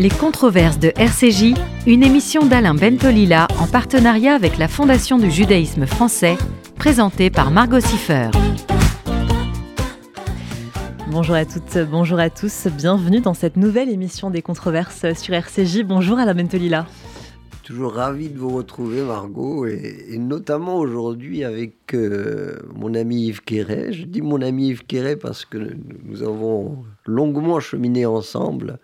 Les controverses de RCJ, une émission d'Alain Bentolila en partenariat avec la Fondation du judaïsme français, présentée par Margot Siffer. Bonjour à toutes, bonjour à tous, bienvenue dans cette nouvelle émission des controverses sur RCJ. Bonjour Alain Bentolila. Toujours ravi de vous retrouver Margot et, notamment aujourd'hui avec euh, mon ami Yves Quéret. Je dis mon ami Yves Quéret parce que nous avons longuement cheminé ensemble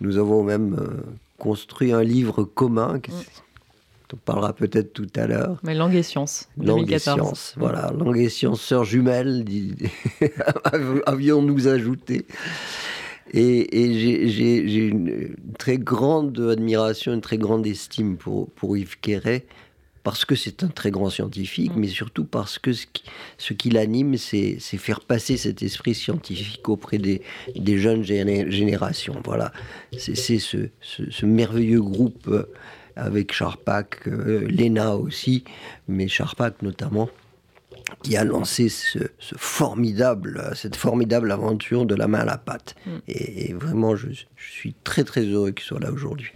nous avons même euh, construit un livre commun mm. on parlera peut-être tout à l'heure. Mais Langue et Sciences, Langue et Sciences, voilà. Langue et Sciences, sœurs jumelles, avions-nous ajouté. Et, j'ai une très grande admiration, une très grande estime pour, pour Yves Quéret, parce que c'est un très grand scientifique, mm. mais surtout parce que ce qui, ce l'anime, c'est faire passer cet esprit scientifique auprès des, des jeunes générations. Voilà, c'est ce, ce, merveilleux groupe euh, avec Charpak, euh, Lena aussi, mais Charpak notamment, qui a lancé ce, formidable, cette formidable aventure de la main à la pâte. Mm. Et, vraiment, je, je suis très très heureux qu'il soit là aujourd'hui.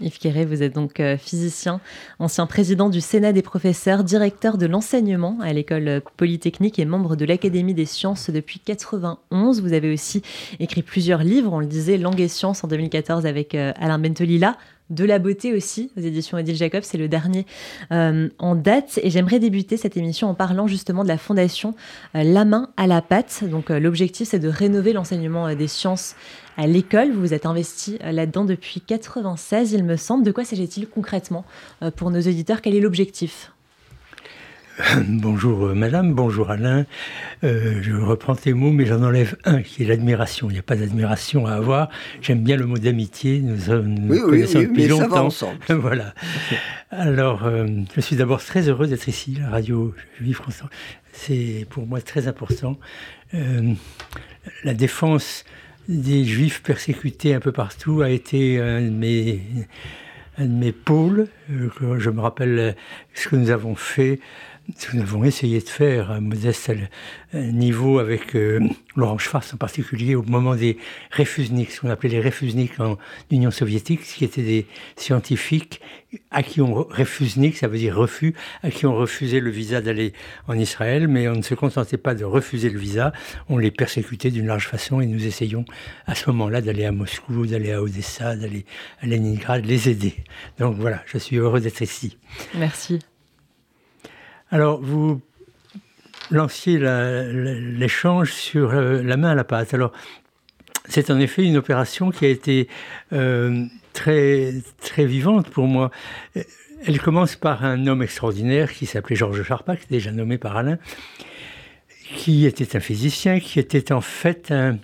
Yves Quéré, vous êtes donc euh, physicien, ancien président du Sénat des professeurs, directeur de l'enseignement à l'école polytechnique et membre de l'Académie des sciences depuis 91. Vous avez aussi écrit plusieurs livres, on le disait, Langue et sciences en 2014 avec euh, Alain Bentolila, de la beauté aussi, aux éditions Odile Jacob, c'est le dernier euh, en date. Et j'aimerais débuter cette émission en parlant justement de la fondation La main à la pâte. Donc l'objectif, c'est de rénover l'enseignement des sciences à l'école. Vous vous êtes investi euh, là-dedans depuis 96, il me semble. De quoi s'agit-il concrètement euh, pour nos auditeurs? Quel est l'objectif? Bonjour euh, madame, bonjour Alain. je reprends tes mots, mais j'en enlève un qui est l'admiration. Il n'y a pas d'admiration à avoir. J'aime bien le mot d'amitié. Nous, nous connaissons depuis longtemps. voilà. Alors, je suis d'abord très heureux d'être ici, la radio Juive France. C'est pour moi très important. la défense des juifs persécutés un peu partout a été un de mes, un de mes pôles. Euh, je me rappelle ce que nous avons fait nous avons essayé de faire à modeste niveau avec euh, Laurent Schwartz en particulier au moment des réfusniks, ce qu'on appelait les réfusniks en Union soviétique, qui étaient des scientifiques à qui on réfusnik, ça veut dire refus, à qui on refusait le visa d'aller en Israël, mais on ne se contentait pas de refuser le visa, on les persécutait d'une large façon et nous essayons à ce moment-là d'aller à Moscou, d'aller à Odessa, d'aller à Leningrad, les aider. Donc voilà, je suis heureux d'être ici. Merci. Alors, vous lanciez l'échange sur euh, la main à la pâte. Alors, c'est en effet une opération qui a été euh, très, très vivante pour moi. Elle commence par un homme extraordinaire qui s'appelait Georges Charpak, déjà nommé par Alain, qui était un physicien, qui était en fait un,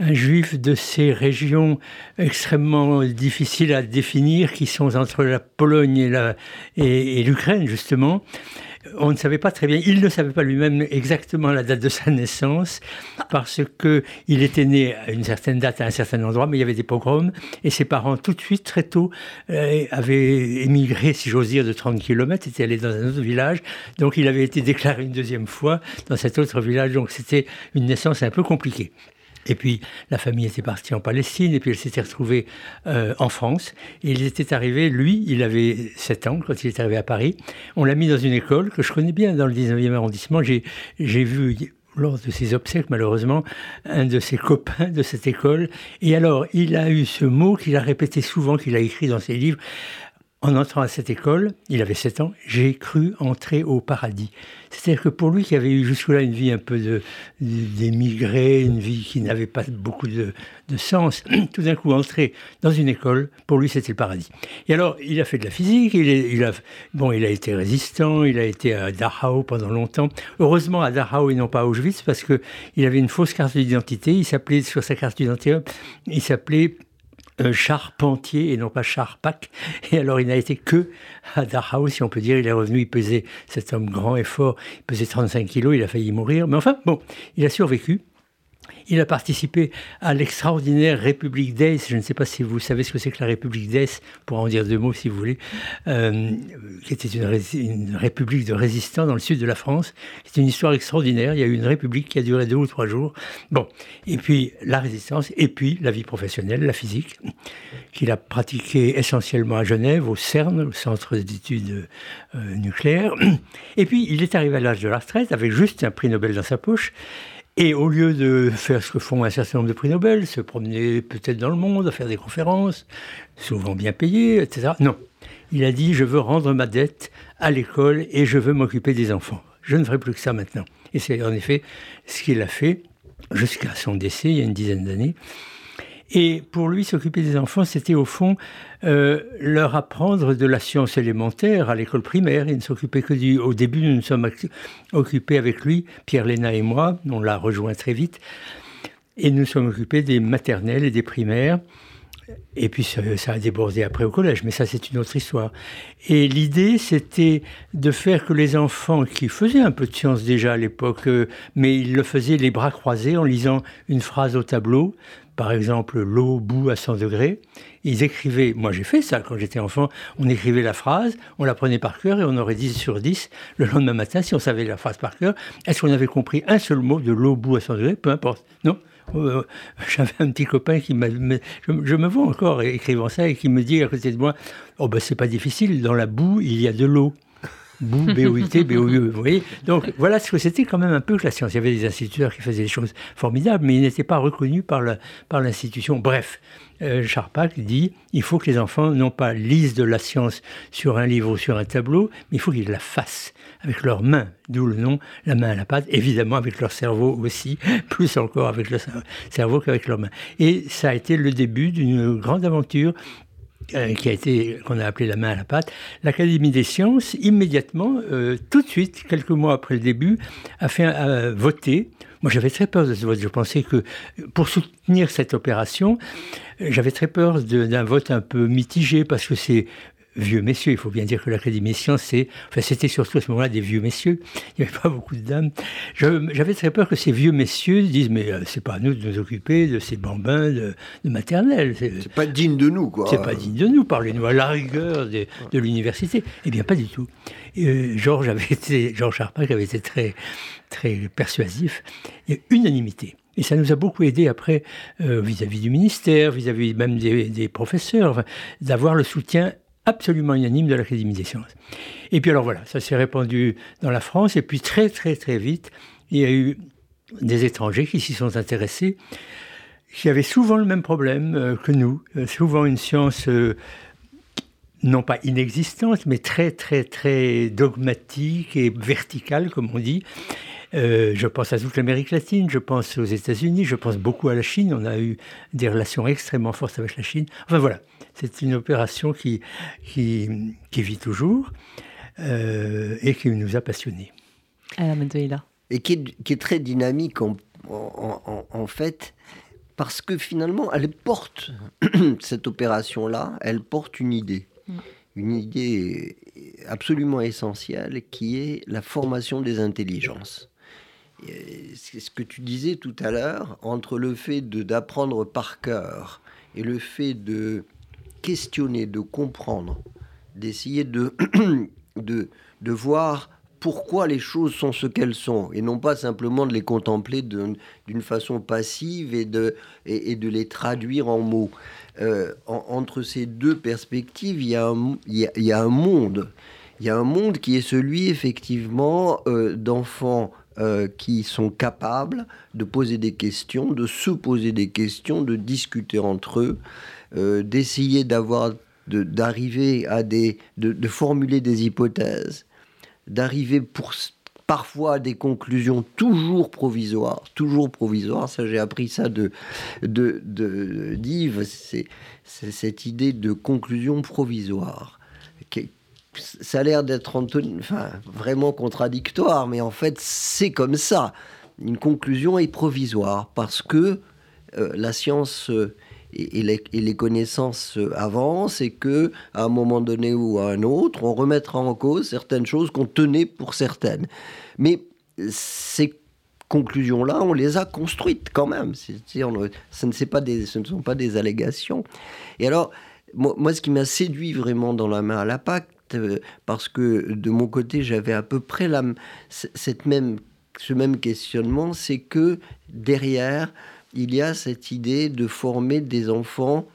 juif de ces régions extrêmement difficiles à définir, qui sont entre la Pologne et l'Ukraine, justement, on ne savait pas très bien, il ne savait pas lui-même exactement la date de sa naissance, parce que il était né à une certaine date à un certain endroit, mais il y avait des pogroms, et ses parents, tout de suite, très tôt, euh, avaient émigré, si j'ose dire, de 30 km, étaient allés dans un autre village, donc il avait été déclaré une deuxième fois dans cet autre village, donc c'était une naissance un peu compliquée. Et puis la famille était partie en Palestine, et puis elle s'était retrouvée euh, en France. Et il était arrivé, lui, il avait 7 ans quand il est arrivé à Paris. On l'a mis dans une école que je connais bien dans le 19e arrondissement. J'ai vu lors de ses obsèques, malheureusement, un de ses copains de cette école. Et alors, il a eu ce mot qu'il a répété souvent, qu'il a écrit dans ses livres. En entrant à cette école, il avait 7 ans, j'ai cru entrer au paradis. C'est-à-dire que pour lui, qui avait eu jusque-là une vie un peu d'émigré, une vie qui n'avait pas beaucoup de, sens, tout d'un coup entrer dans une école, pour lui, c'était le paradis. Et alors, il a fait de la physique, il, a, bon, il a été résistant, il a été à Dachau pendant longtemps. Heureusement, à Dachau et non pas à Auschwitz, parce qu'il avait une fausse carte d'identité. Il s'appelait, sur sa carte d'identité, il s'appelait charpentier et non pas charpac. Et alors il n'a été que à Dachau, si on peut dire. Il est revenu, il pesait, cet homme grand et fort, il pesait 35 kilos, il a failli mourir. Mais enfin, bon, il a survécu. Il a participé à l'extraordinaire République d'Aix. Je ne sais pas si vous savez ce que c'est que la République d'Aix, pour en dire deux mots si vous voulez, euh, qui était une, république de résistants dans le sud de la France. C'est une histoire extraordinaire. Il y a eu une république qui a duré deux ou trois jours. Bon, et puis la résistance, et puis la vie professionnelle, la physique, qu'il a pratiquée essentiellement à Genève, au CERN, au Centre d'études euh, nucléaires. Et puis il est arrivé à l'âge de la retraite avec juste un prix Nobel dans sa poche. Et au lieu de faire ce que font un certain nombre de prix Nobel, se promener peut-être dans le monde, faire des conférences, souvent bien payées, etc. Non. Il a dit, je veux rendre ma dette à l'école et je veux m'occuper des enfants. Je ne ferai plus que ça maintenant. Et c'est en effet ce qu'il a fait jusqu'à son décès il y a une dizaine d'années. Et pour lui, s'occuper des enfants, c'était au fond euh, leur apprendre de la science élémentaire à l'école primaire. Il ne s'occupait que du... Au début, nous nous sommes occupés avec lui, Pierre Léna et moi, on l'a rejoint très vite, et nous sommes occupés des maternelles et des primaires. Et puis ça, a débordé après au collège, mais ça c'est une autre histoire. Et l'idée c'était de faire que les enfants qui faisaient un peu de science déjà à l'époque, euh, mais ils le faisaient les bras croisés en lisant une phrase au tableau, par exemple l'eau bout à 100 degrés. Ils écrivaient, moi j'ai fait ça quand j'étais enfant, on écrivait la phrase, on la prenait par cœur et on aurait 10 sur 10 le lendemain matin si on savait la phrase par cœur. Est-ce qu'on avait compris un seul mot de l'eau bout à 100 degrés? Peu importe. Non euh, J'avais un petit copain qui m'a. Je, me vois encore écrivant ça et qui me dit à côté de moi Oh ben c'est pas difficile, dans la boue il y a de l'eau. Bou, B-O-U-T, B-O-U, vous voyez Donc voilà ce que c'était quand même un peu que la science. Il y avait des instituteurs qui faisaient des choses formidables, mais ils n'étaient pas reconnus par l'institution. Par Bref, euh, Charpak dit il faut que les enfants non pas lisent de la science sur un livre ou sur un tableau, mais il faut qu'ils la fassent avec leurs mains, d'où le nom la main à la pâte, évidemment avec leur cerveau aussi, plus encore avec le cerveau qu'avec leurs mains. Et ça a été le début d'une grande aventure euh, qui a été qu'on a appelé la main à la pâte, l'Académie des sciences immédiatement, euh, tout de suite, quelques mois après le début, a fait voter. Moi, j'avais très peur de ce vote. Je pensais que pour soutenir cette opération, j'avais très peur d'un vote un peu mitigé parce que c'est vieux messieurs. Il faut bien dire que l'Académie des sciences, c'est, enfin, c'était surtout à ce moment-là des vieux messieurs. Il n'y avait pas beaucoup de dames. j'avais très peur que ces vieux messieurs disent Mais euh, c'est pas à nous de nous occuper de ces bambins de, maternelle. C'est, pas digne de nous, quoi. C'est pas digne de nous. Parlez-nous à la rigueur de, l'université. Eh bien, pas du tout. Euh, Georges avait été, Georges Charpak avait été très, très persuasif. Il y a unanimité. Et ça nous a beaucoup aidé après euh, vis-à-vis du ministère, vis-à-vis même des, des professeurs, d'avoir le soutien absolument unanime de l'Académie des sciences. Et puis alors voilà, ça s'est répandu dans la France, et puis très très très vite, il y a eu des étrangers qui s'y sont intéressés, qui avaient souvent le même problème euh, que nous, euh, souvent une science euh, non pas inexistante, mais très très très dogmatique et verticale, comme on dit. je pense à toute l'Amérique latine, je pense aux États-Unis, je pense beaucoup à la Chine. On a eu des relations extrêmement fortes avec la Chine. Enfin voilà, c'est une opération qui, qui, vit toujours euh, et qui nous a passionnés. Et qui est, qui est, très dynamique en, en, fait, parce que finalement, elle porte, cette opération-là, elle porte une idée. Mm. Une idée absolument essentielle qui est la formation des intelligences. C'est ce que tu disais tout à l'heure, entre le fait d'apprendre par cœur et le fait de questionner, de comprendre, d'essayer de, de, de voir pourquoi les choses sont ce qu'elles sont, et non pas simplement de les contempler d'une façon passive et de, et, de les traduire en mots. Euh, entre ces deux perspectives, il y, a un, il, y a, un monde. Il y a un monde qui est celui, effectivement, euh, d'enfants euh, qui sont capables de poser des questions, de se poser des questions, de discuter entre eux, euh, d'essayer d'avoir, d'arriver à des, de, formuler des hypothèses, d'arriver pour parfois à des conclusions toujours provisoires, toujours provisoires. Ça, j'ai appris ça de de d'Yves. C'est cette idée de conclusion provisoire. Ça a l'air d'être enfin, vraiment contradictoire, mais en fait, c'est comme ça. Une conclusion est provisoire parce que euh, la science euh, et, les, connaissances avancent et que à un moment donné ou à un autre, on remettra en cause certaines choses qu'on tenait pour certaines. Mais c'est conclusions-là, on les a construites quand même. ce, ne sont pas des allégations. Et alors, moi, ce qui m'a séduit vraiment dans la main à la pacte, euh, parce que de mon côté, j'avais à peu près cette ce même questionnement, c'est que derrière, il y a cette idée de former des enfants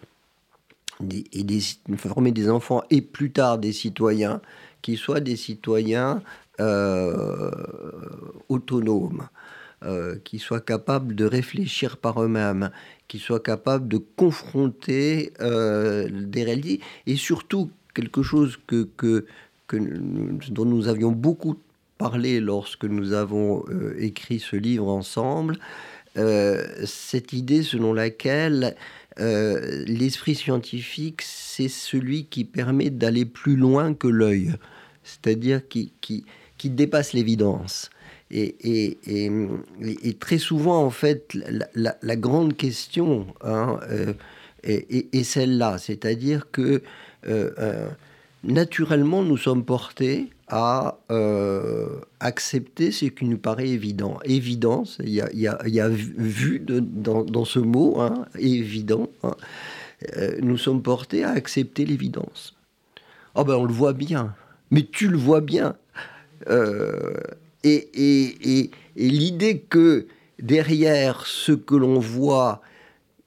et des, former des enfants et plus tard des citoyens qui soient des citoyens euh, autonomes, euh, qui soient capables de réfléchir par eux-mêmes, qui soient capables de confronter euh, des réalités, et surtout quelque chose que, que, dont nous avions beaucoup parlé lorsque nous avons écrit ce livre ensemble, cette idée selon laquelle l'esprit scientifique, c'est celui qui permet d'aller plus loin que l'œil, c'est-à-dire qui, qui, qui dépasse l'évidence. Et, et, très souvent, en fait, la, grande question hein, euh, est, celle-là, c'est-à-dire que euh, euh, naturellement, nous sommes portés à accepter ce qui nous paraît évident. Évidence, il y a, vu dans, ce mot, hein, évident, hein. nous sommes portés à accepter l'évidence. Oh ben on le voit bien, mais tu le vois bien. Euh, et, l'idée que derrière ce que l'on voit,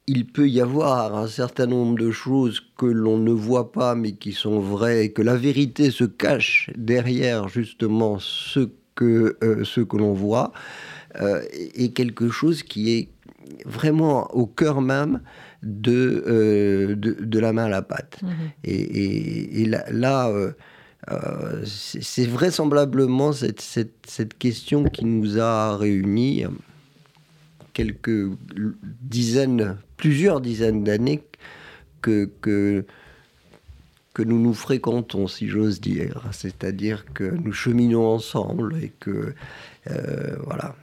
il peut y avoir un certain nombre de choses que l'on ne voit pas mais qui sont vraies, et que la vérité se cache derrière justement ce que, euh, ce que l'on voit, euh, est quelque chose qui est vraiment au cœur même de, de, la main à la pâte. Mmh et, là euh, c'est vraisemblablement cette, cette, question qui nous a réunis quelques dizaines, plusieurs dizaines d'années que, que, nous nous fréquentons, si j'ose dire. C'est-à-dire que nous cheminons ensemble et que... Euh, voilà.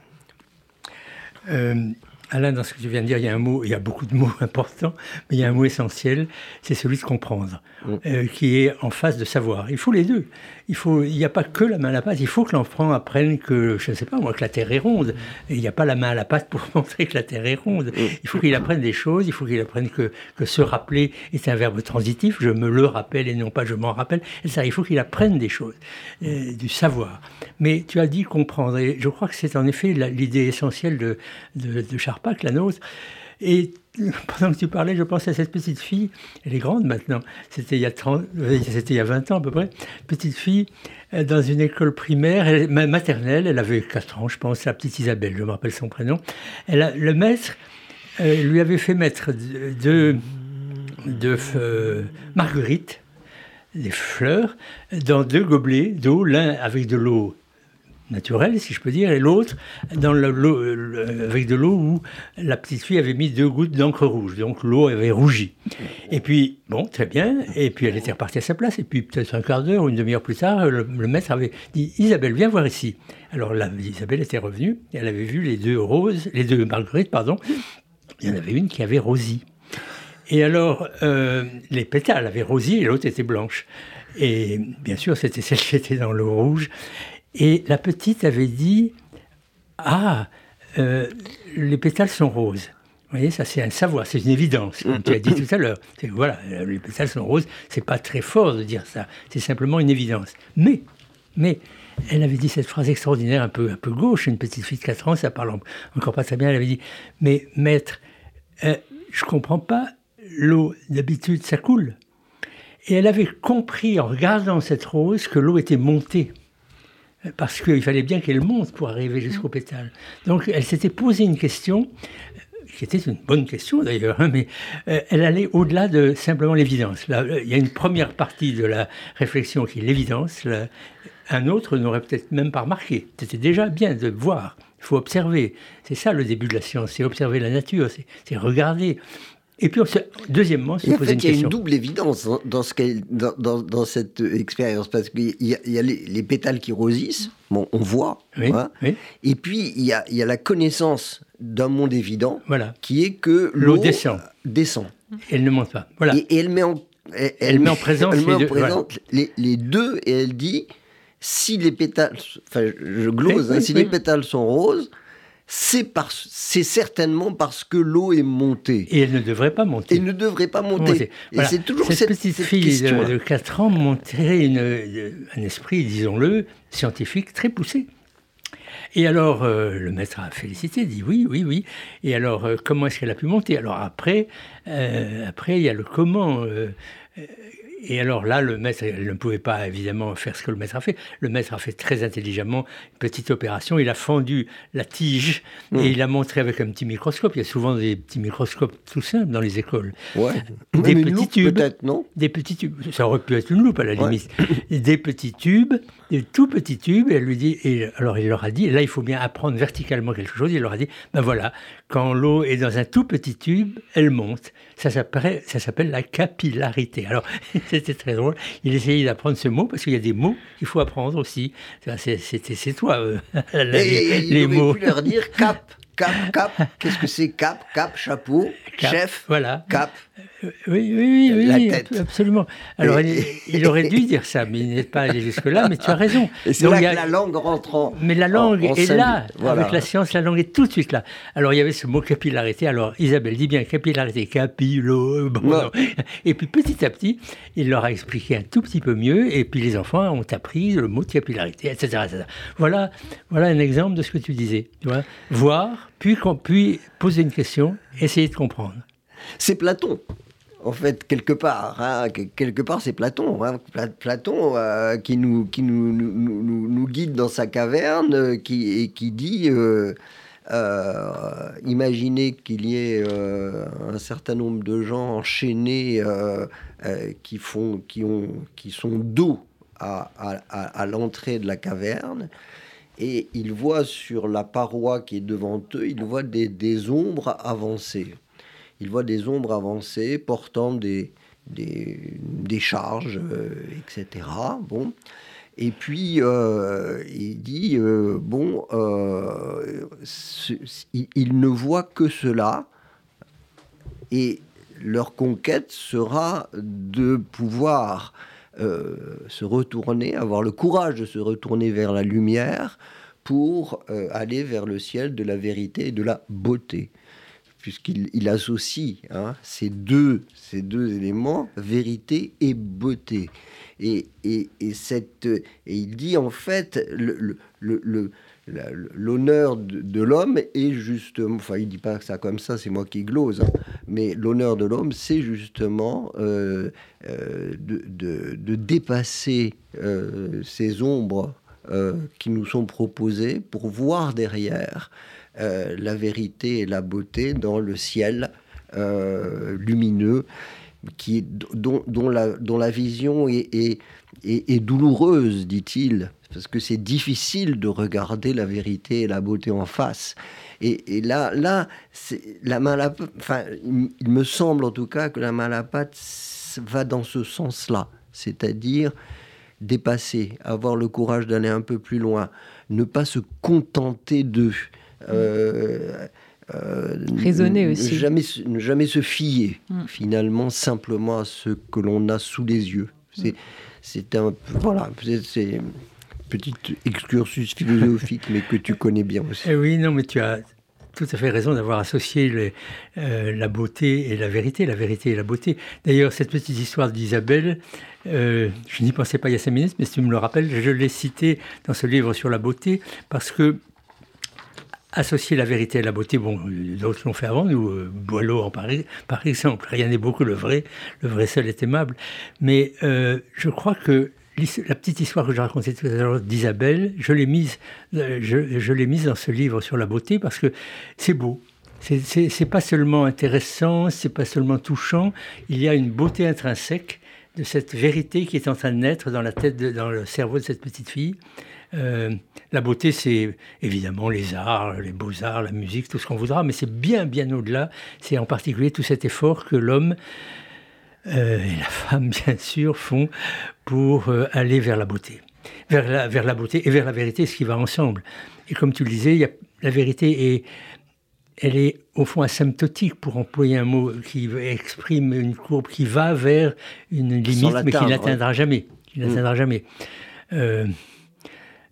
Euh, Alain, dans ce que tu viens de dire, il y a un mot, il y a beaucoup de mots importants, mais il y a un mot essentiel, c'est celui de comprendre, mm. euh, qui est en face de savoir. Il faut les deux. Il faut, il n'y a pas que la main à la pâte. Il faut que l'enfant apprenne que, je ne sais pas moi, que la terre est ronde. Et il n'y a pas la main à la pâte pour montrer que la terre est ronde. Mm. Il faut qu'il apprenne des choses. Il faut qu'il apprenne que, que se rappeler est un verbe transitif. Je me le rappelle et non pas je m'en rappelle. Et ça, il faut qu'il apprenne des choses, euh, du savoir. Mais tu as dit comprendre. Et je crois que c'est en effet l'idée essentielle de, de, de Charpak, la nôtre. Et pendant que tu parlais, je pense à cette petite fille, elle est grande maintenant, c'était il, y a euh, c'était il y a 20 ans à peu près, petite fille euh, dans une école primaire, maternelle, elle avait 4 ans je pense, la petite Isabelle, je me rappelle son prénom. Elle a, le maître euh, lui avait fait mettre deux de, marguerites, des fleurs, dans deux gobelets d'eau, l'un avec de l'eau naturel, si je peux dire, et l'autre dans l'eau, avec de l'eau où la petite fille avait mis deux gouttes d'encre rouge, donc l'eau avait rougi. Et puis, bon, très bien, et puis elle était repartie à sa place, et puis peut-être un quart d'heure ou une demi-heure plus tard, le, maître avait dit Isabelle, viens voir ici. Alors là, Isabelle était revenue, elle avait vu les deux roses, les deux marguerites, pardon. Il y en avait une qui avait rosi. Et alors, euh, les pétales avaient rosi et l'autre était blanche. Et bien sûr, c'était celle qui était dans l'eau rouge. Et la petite avait dit Ah, euh, les pétales sont roses. Vous voyez, ça c'est un savoir, c'est une évidence, comme tu as dit tout à l'heure. Voilà, les pétales sont roses, c'est pas très fort de dire ça, c'est simplement une évidence. Mais, mais, elle avait dit cette phrase extraordinaire, un peu, un peu gauche, une petite fille de 4 ans, ça parle encore pas très bien, elle avait dit Mais maître, euh, je comprends pas, l'eau d'habitude ça coule. Et elle avait compris en regardant cette rose que l'eau était montée parce qu'il fallait bien qu'elle monte pour arriver jusqu'au mm. pétale. Donc elle s'était posé une question, qui était une bonne question d'ailleurs, hein, mais euh, elle allait au-delà de simplement l'évidence. Il y a une première partie de la réflexion qui est l'évidence, un autre n'aurait peut-être même pas remarqué. C'était déjà bien de voir, il faut observer. C'est ça le début de la science, c'est observer la nature, c'est regarder. Et puis, deuxièmement, se poser une question. Il y a une double évidence dans, ce dans, dans, dans, cette expérience, parce qu'il y a, il y a les, pétales qui rosissent, bon, on voit, hein. et puis il y a, il y a la connaissance d'un monde évident, voilà. qui est que l'eau descend. descend. elle ne monte pas. Voilà. Et, elle met en, elle, met en présence, les, deux, les, les, deux, et elle dit, si les pétales, enfin je glose, hein, si les pétales sont roses, c'est certainement parce que l'eau est montée. Et elle ne devrait pas monter. Elle ne devrait pas monter. et c'est toujours cette, petite fille de, 4 ans montrait un esprit, disons-le, scientifique très poussé. Et alors, euh, le maître a félicité, dit oui, oui, oui. Et alors, euh, comment est-ce qu'elle a pu monter? Alors après, euh, après, il y a le comment. Et alors là, le maître ne pouvait pas évidemment faire ce que le maître a fait. Le maître a fait très intelligemment une petite opération. Il a fendu la tige et hmm. il a montré avec un petit microscope. Il y a souvent des petits microscopes tout simples dans les écoles. Ouais. Des petits tubes. Peut-être, non? Des petits tubes. Ça aurait pu être une loupe à la limite. Des petits tubes, des tout petits tubes. Et elle lui dit. Et alors il leur a dit. là, il faut bien apprendre verticalement quelque chose. Il leur a dit. Ben voilà, quand l'eau est dans un tout petit tube, elle monte. Ça s'appelle la capillarité. Alors, c'était très drôle. Il essayait d'apprendre ce mot parce qu'il y a des mots qu'il faut apprendre aussi. C'est toi, euh, les, les mots. Pu leur dire cap. Cap, cap, qu'est-ce que c'est Cap, cap, chapeau, chef, voilà. cap. Oui, oui, oui, oui absolument. Alors, il, aurait dû dire ça, mais il n'est pas allé jusque-là, mais tu as raison. Et c'est là que la langue rentre en. Mais la langue est là. Avec la science, la langue est tout de suite là. Alors, il y avait ce mot capillarité. Alors, Isabelle dit bien capillarité, capillo. Bon, et puis, petit à petit, il leur a expliqué un tout petit peu mieux, et puis les enfants ont appris le mot de capillarité, etc. Voilà, voilà un exemple de ce que tu disais. Tu vois Voir, puis, puis poser une question, essayer de comprendre. C'est Platon en fait, quelque part. Hein, quelque part, c'est Platon. Hein. Platon euh, qui, nous, guide dans sa caverne euh, qui, et qui dit euh, imaginez qu'il y ait un certain nombre de gens enchaînés qui, font, qui, ont, qui sont dos à l'entrée de la caverne. Et ils voient sur la paroi qui est devant eux, ils voient des, des ombres avancer il voit des ombres avancer portant des, charges, euh, etc. Bon. Et puis, euh, il dit, euh, bon, il, ne voit que cela, et leur conquête sera de pouvoir se retourner, avoir le courage de se retourner vers la lumière pour aller vers le ciel de la vérité et de la beauté puisqu'il associe hein, ces, deux, ces deux éléments, vérité et beauté. Et, et, et, cette, et il dit en fait, le, le, l'honneur de, l'homme est justement, enfin il dit pas ça comme ça, c'est moi qui glose, hein, mais l'honneur de l'homme, c'est justement euh, euh, de, de, de, dépasser euh, ces ombres qui nous sont proposées pour voir derrière euh, la vérité et la beauté dans le ciel euh, lumineux, qui, dont, dont, la, dont la vision est, est, douloureuse, dit-il, parce que c'est difficile de regarder la vérité et la beauté en face. Et, là, là la main à la enfin, il me semble en tout cas que la main à la pâte va dans ce sens-là, c'est-à-dire dépasser, avoir le courage d'aller un peu plus loin, ne pas se contenter d'eux. Euh, euh, Raisonner aussi. Ne jamais, ne jamais se fier, mm. finalement, simplement à ce que l'on a sous les yeux. C'est, mm. c'est un. Voilà, c'est petit excursus philosophique, mais que tu connais bien aussi. Eh oui, non, mais tu as tout à fait raison d'avoir associé euh, la beauté et la vérité, la vérité et la beauté. D'ailleurs, cette petite histoire d'Isabelle, je n'y pensais pas il y a cinq minutes, mais si tu me le rappelles, je l'ai citée dans ce livre sur la beauté, parce que associer la vérité à la beauté, bon, d'autres l'ont fait avant nous, euh, Boileau en Paris, par exemple, rien n'est beaucoup le vrai, le vrai seul est aimable, mais euh, je crois que la petite histoire que j'ai racontée tout à l'heure d'Isabelle, je l'ai mise, euh, je, l'ai mise dans ce livre sur la beauté parce que c'est beau. C'est pas seulement intéressant, c'est pas seulement touchant, il y a une beauté intrinsèque de cette vérité qui est en train de naître dans la tête, dans le cerveau de cette petite fille. Euh, la beauté, c'est évidemment les arts, les beaux-arts, la musique, tout ce qu'on voudra, mais c'est bien, bien au-delà. C'est en particulier tout cet effort que l'homme euh, et la femme, bien sûr, font pour euh, aller vers la beauté. Vers la, vers la beauté et vers la vérité, ce qui va ensemble. Et comme tu le disais, y a, la vérité est elle est au fond asymptotique, pour employer un mot qui exprime une courbe qui va vers une limite, mais qui n'atteindra jamais. Qui n'atteindra mm. jamais.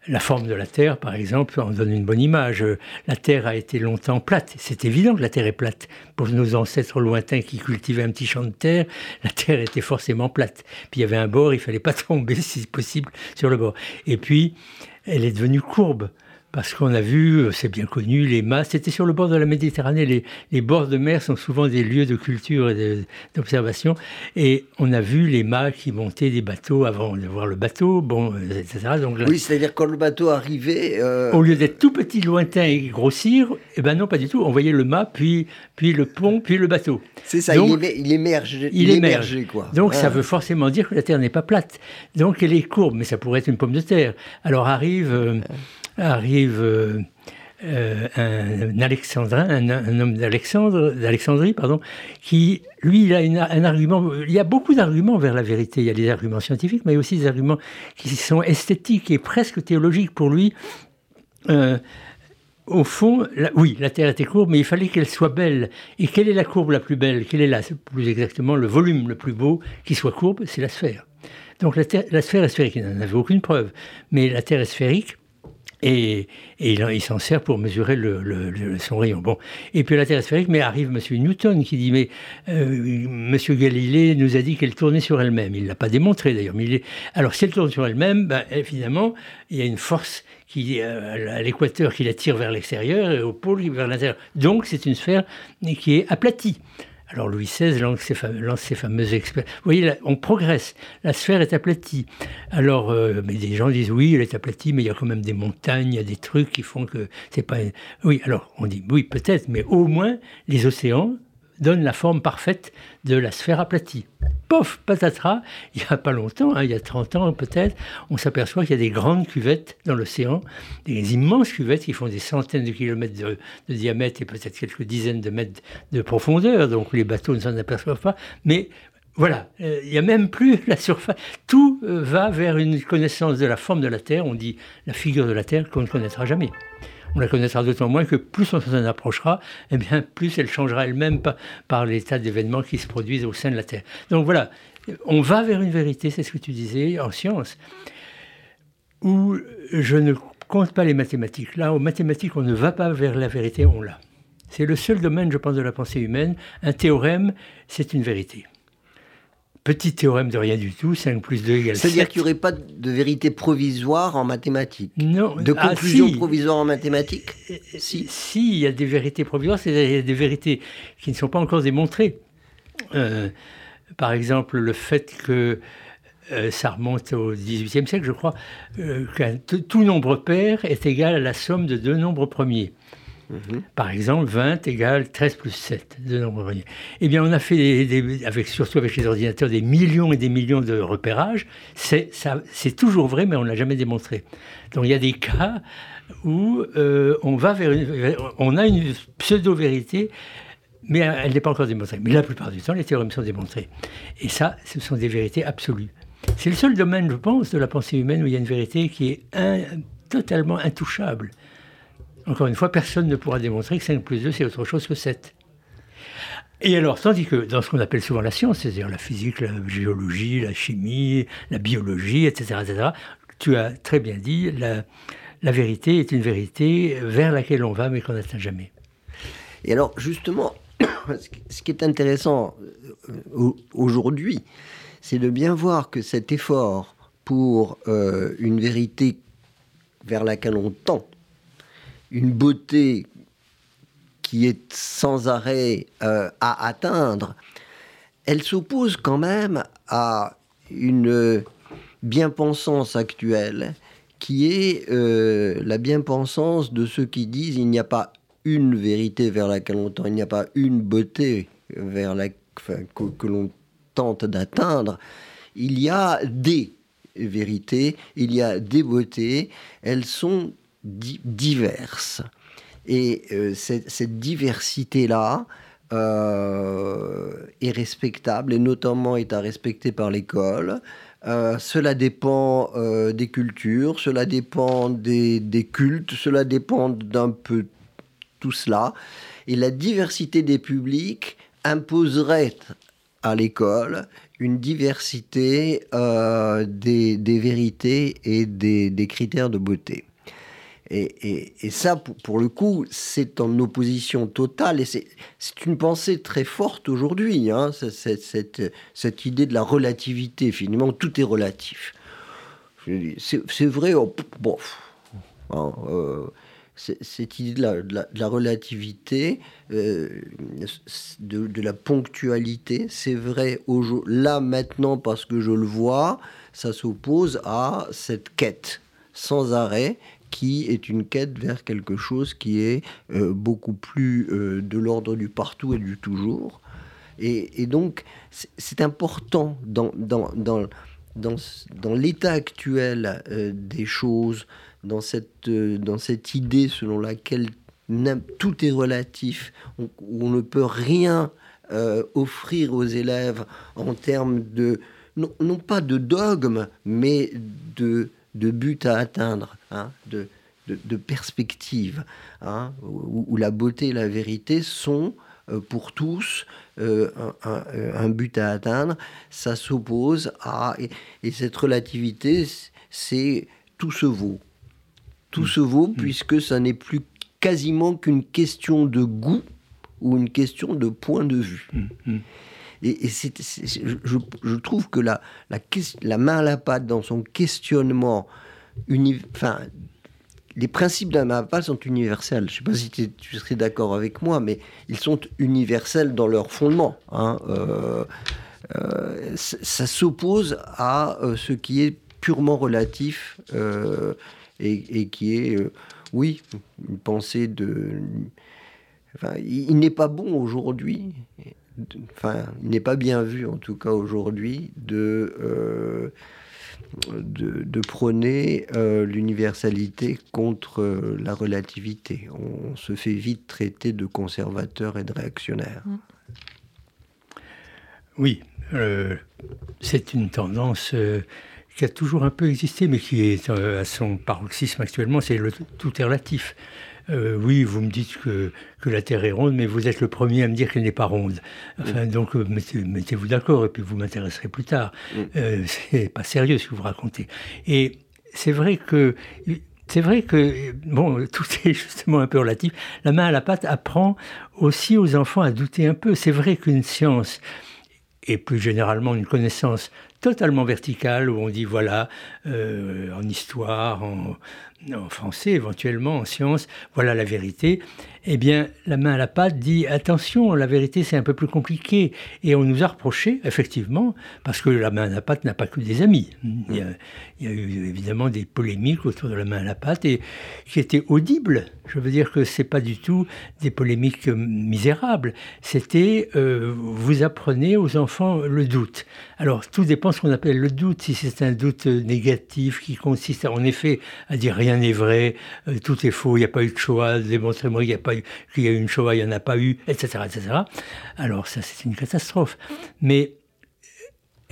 La forme de la Terre, par exemple, en donne une bonne image. La Terre a été longtemps plate. C'est évident que la Terre est plate. Pour nos ancêtres lointains qui cultivaient un petit champ de terre, la Terre était forcément plate. Puis il y avait un bord, il fallait pas tomber, si possible, sur le bord. Et puis, elle est devenue courbe. Parce qu'on a vu, euh, c'est bien connu, les mâts, c'était sur le bord de la Méditerranée, les, bords de mer sont souvent des lieux de culture et d'observation, et on a vu les mâts qui montaient des bateaux avant de voir le bateau, bon, euh, etc. Donc, oui, c'est-à-dire quand le bateau arrivait... Euh, Au lieu d'être tout petit, lointain et grossir, eh ben non, pas du tout, on voyait le mât, puis, puis le pont, puis le bateau. C'est ça, il, émerge. Il, émerge, quoi. Donc ça veut forcément dire que la Terre n'est pas plate. Donc elle est courbe, mais ça pourrait être une pomme de terre. Alors arrive arrive euh, euh, un, alexandrin, un, homme d'Alexandre, d'Alexandrie, pardon, qui, lui, il a un argument. Il y a beaucoup d'arguments vers la vérité. Il y a des arguments scientifiques, mais aussi des arguments qui sont esthétiques et presque théologiques pour lui. Euh, au fond, oui, la Terre était courbe, mais il fallait qu'elle soit belle. Et quelle est la courbe la plus belle? Quelle est la, plus exactement le volume le plus beau qui soit courbe? C'est la sphère. Donc la, la sphère est sphérique, il n'en avait aucune preuve. Mais la Terre est sphérique, et, il, s'en sert pour mesurer son rayon. Bon. Et puis la Terre sphérique, mais arrive M. Newton qui dit, mais euh, M. Galilée nous a dit qu'elle tournait sur elle-même. Il ne l'a pas démontré d'ailleurs. Alors si elle tourne sur elle-même, ben, évidemment, il y a une force qui, euh, à l'équateur qui la tire vers l'extérieur et au pôle vers l'intérieur. Donc c'est une sphère qui est aplatie. Alors Louis XVI lance ses, fameuses expériences. Vous voyez, on progresse. La sphère est aplatie. Alors, euh, mais des gens disent oui, elle est aplatie, mais il y a quand même des montagnes, il y a des trucs qui font que c'est pas. Oui, alors on dit oui, peut-être, mais au moins les océans donne la forme parfaite de la sphère aplatie. Pof, patatras, il n'y a pas longtemps, hein, il y a 30 ans peut-être, on s'aperçoit qu'il y a des grandes cuvettes dans l'océan, des immenses cuvettes qui font des centaines de kilomètres de, diamètre et peut-être quelques dizaines de mètres de profondeur, donc les bateaux ne s'en aperçoivent pas, mais voilà, euh, il n'y a même plus la surface. Tout euh, va vers une connaissance de la forme de la Terre, on dit la figure de la Terre qu'on ne connaîtra jamais on la connaîtra d'autant moins que plus on s'en approchera, eh bien, plus elle changera elle-même par, l'état d'événements qui se produisent au sein de la Terre. Donc voilà, on va vers une vérité, c'est ce que tu disais, en science, où je ne compte pas les mathématiques. Là, aux mathématiques, on ne va pas vers la vérité, on l'a. C'est le seul domaine, je pense, de la pensée humaine. Un théorème, c'est une vérité. Petit théorème de rien du tout, 5 plus 2 égale 7. C'est-à-dire qu'il n'y aurait pas de vérité provisoire en mathématiques Non. De ah, conclusion provisoire en mathématiques Si. Si, il y a des vérités provisoires, c'est-à-dire des vérités qui ne sont pas encore démontrées. Euh, par exemple, le fait que euh, ça remonte au XVIIIe siècle, je crois, euh, que tout nombre pair est égal à la somme de deux nombres premiers. Mhm. Par exemple, 20 égale 13 plus 7, de nombre Eh bien, on a fait, avec, surtout avec les ordinateurs, des millions et des millions de repérages. C'est toujours vrai, mais on ne l'a jamais démontré. Donc, il y a des cas où euh, on, va vers on a une pseudo-vérité, mais elle n'est pas encore démontrée. Mais la plupart du temps, les théorèmes sont démontrés. Et ça, ce sont des vérités absolues. C'est le seul domaine, je pense, de la pensée humaine où il y a une vérité qui est totalement intouchable. Encore une fois, personne ne pourra démontrer que 5 plus 2, c'est autre chose que 7. Et alors, tandis que dans ce qu'on appelle souvent la science, c'est-à-dire la physique, la géologie, la chimie, la biologie, etc., etc., tu as très bien dit, la, vérité est une vérité vers laquelle on va, mais qu'on n'atteint jamais. Et alors, justement, ce qui est intéressant euh, aujourd'hui, c'est de bien voir que cet effort pour euh, une vérité vers laquelle on tend, une beauté qui est sans arrêt euh, à atteindre, elle s'oppose quand même à une bien-pensance actuelle qui est euh, la bien-pensance de ceux qui disent il n'y a pas une vérité vers laquelle on il n'y a pas une beauté vers la, tente d'atteindre, il y a des vérités, il y a des beautés, elles sont diverses. Et euh, cette, diversité-là euh, est respectable et notamment est à respecter par l'école. Euh, cela dépend des cultures, cela dépend des, cultes, cela dépend d'un peu tout cela. Et la diversité des publics imposerait à l'école une diversité des, vérités et des, critères de beauté. Et, ça, pour, le coup, c'est en opposition totale, et c'est une pensée très forte aujourd'hui, hein, cette, cette, idée de la relativité, finalement, tout est relatif. C'est vrai, oh, bon, hein, euh, cette idée de la, relativité, euh, de, la ponctualité, c'est vrai là maintenant parce que je le vois, ça s'oppose à cette quête sans arrêt qui est une quête vers quelque chose qui est euh, beaucoup plus euh, de l'ordre du partout et du toujours. Et, donc, c'est important dans, dans, dans, dans, l'état actuel des choses, dans cette, euh, dans cette idée selon laquelle tout est relatif, où on ne peut rien euh, offrir aux élèves en termes de, non, pas de dogme, mais de, de but à atteindre, hein, de, de, perspective, hein, où, la beauté et la vérité sont euh, pour tous un, un, but à atteindre, ça s'oppose à... Et, et cette relativité, c'est tout se vaut. Tout se vaut mm. puisque ça n'est plus quasiment qu'une question de goût ou une question de point de vue. Mm, Et, je, trouve que la, main à la pâte dans son questionnement, enfin, les principes de la main à la pâte sont universels. Je ne sais pas si tu, serais d'accord avec moi, mais ils sont universels dans leur fondement. Hein. Euh, euh, ça s'oppose à euh, ce qui est purement relatif et, qui est, oui, une pensée de... Enfin, il, n'est pas bon aujourd'hui, enfin, il n'est pas bien vu en tout cas aujourd'hui de, euh, de, prôner euh, l'universalité contre la relativité. On, se fait vite traiter de conservateur et de réactionnaire. Mm. Oui, c'est une tendance qui a toujours un peu existé, mais qui est euh, à son paroxysme actuellement, c'est le tout est relatif. Euh, oui, vous me dites que, que, la Terre est ronde, mais vous êtes le premier à me dire qu'elle n'est pas ronde. Enfin, donc, euh, mettez-vous d'accord, et puis vous m'intéresserez plus tard. Euh, c'est pas sérieux ce que vous racontez. Et c'est vrai que c'est vrai que, bon, tout est justement un peu relatif. La main à la pâte apprend aussi aux enfants à douter un peu. C'est vrai qu'une science, et plus généralement une connaissance totalement verticale, où on dit, voilà, euh, en histoire, en, en français éventuellement, en sciences, voilà la vérité, eh bien, la main à la pâte dit attention, la vérité c'est un peu plus compliqué. Et on nous a reproché, effectivement, parce que la main à la pâte n'a pas que des amis. Il y, a, eu évidemment des polémiques autour de la main à la pâte et qui étaient audibles. Je veux dire que c'est pas du tout des polémiques misérables. C'était euh, vous apprenez aux enfants le doute. Alors tout dépend de ce qu'on appelle le doute. Si c'est un doute négatif qui consiste en effet à dire rien n'est vrai, euh, tout est faux, il n'y a pas eu de choix, démontrez-moi qu'il n'y a pas eu, qu'il y a eu une Shoah, il n'y en a pas eu, etc., etc. Alors ça, c'est une catastrophe. Mais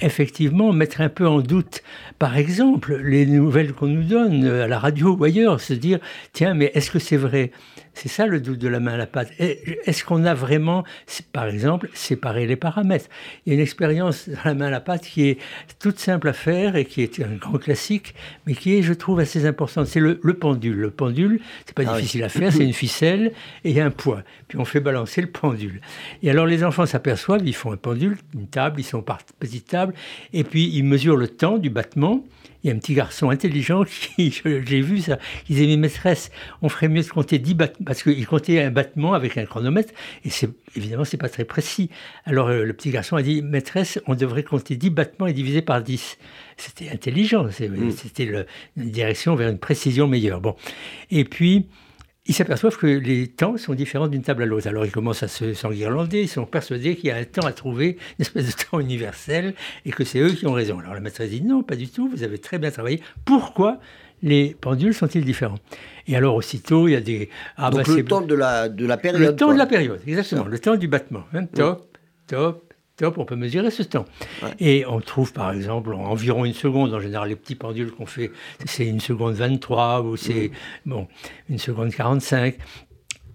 effectivement mettre un peu en doute, par exemple, les nouvelles qu'on nous donne à la radio ou ailleurs, se dire, tiens, mais est-ce que c'est vrai? C'est ça le doute de la main à la pâte. Est-ce qu'on a vraiment, par exemple, séparé les paramètres? Il y a une expérience de la main à la pâte qui est toute simple à faire et qui est un grand classique, mais qui est, je trouve, assez importante. C'est le, pendule. Le pendule, c'est pas ah difficile à faire, c'est une ficelle et un poids. Puis on fait balancer le pendule. Et alors les enfants s'aperçoivent, ils font un pendule, une table, ils sont par petite table, et puis ils mesurent le temps du battement il y a un petit garçon intelligent qui, j'ai vu ça, il disait, mais maîtresse, on ferait mieux de compter 10 battements, parce qu'il comptait un battement avec un chronomètre, et c'est, évidemment, c'est pas très précis. Alors, euh, le petit garçon a dit, maîtresse, on devrait compter 10 battements et diviser par 10. C'était intelligent, mm. c'était une direction vers une précision meilleure. Bon. Et puis, ils s'aperçoivent que les temps sont différents d'une table à l'autre. Alors ils commencent à se s'enguirlander, ils sont persuadés qu'il y a un temps à trouver, une espèce de temps universel, et que c'est eux qui ont raison. Alors la maîtresse dit non, pas du tout, vous avez très bien travaillé. Pourquoi les pendules sont-ils différents? Et alors aussitôt, il y a des... Ah, Donc bah, le temps de la, de la période. Le temps de la période, exactement, le temps du battement. Hein, top, top, on peut mesurer ce temps. Et on trouve par exemple environ une seconde, en général les petits pendules qu'on fait, c'est une seconde 23 ou c'est bon, une seconde 45.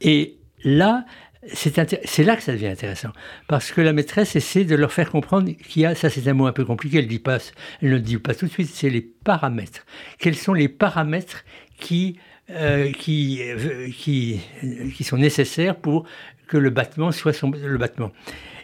Et là, c'est là que ça devient intéressant. Parce que la maîtresse essaie de leur faire comprendre qu'il y a, ça c'est un mot un peu compliqué, elle, dit pas, elle ne le dit pas tout de suite, c'est les paramètres. Quels sont les paramètres qui, euh, qui, euh, qui, qui sont nécessaires pour que le battement soit son, le battement?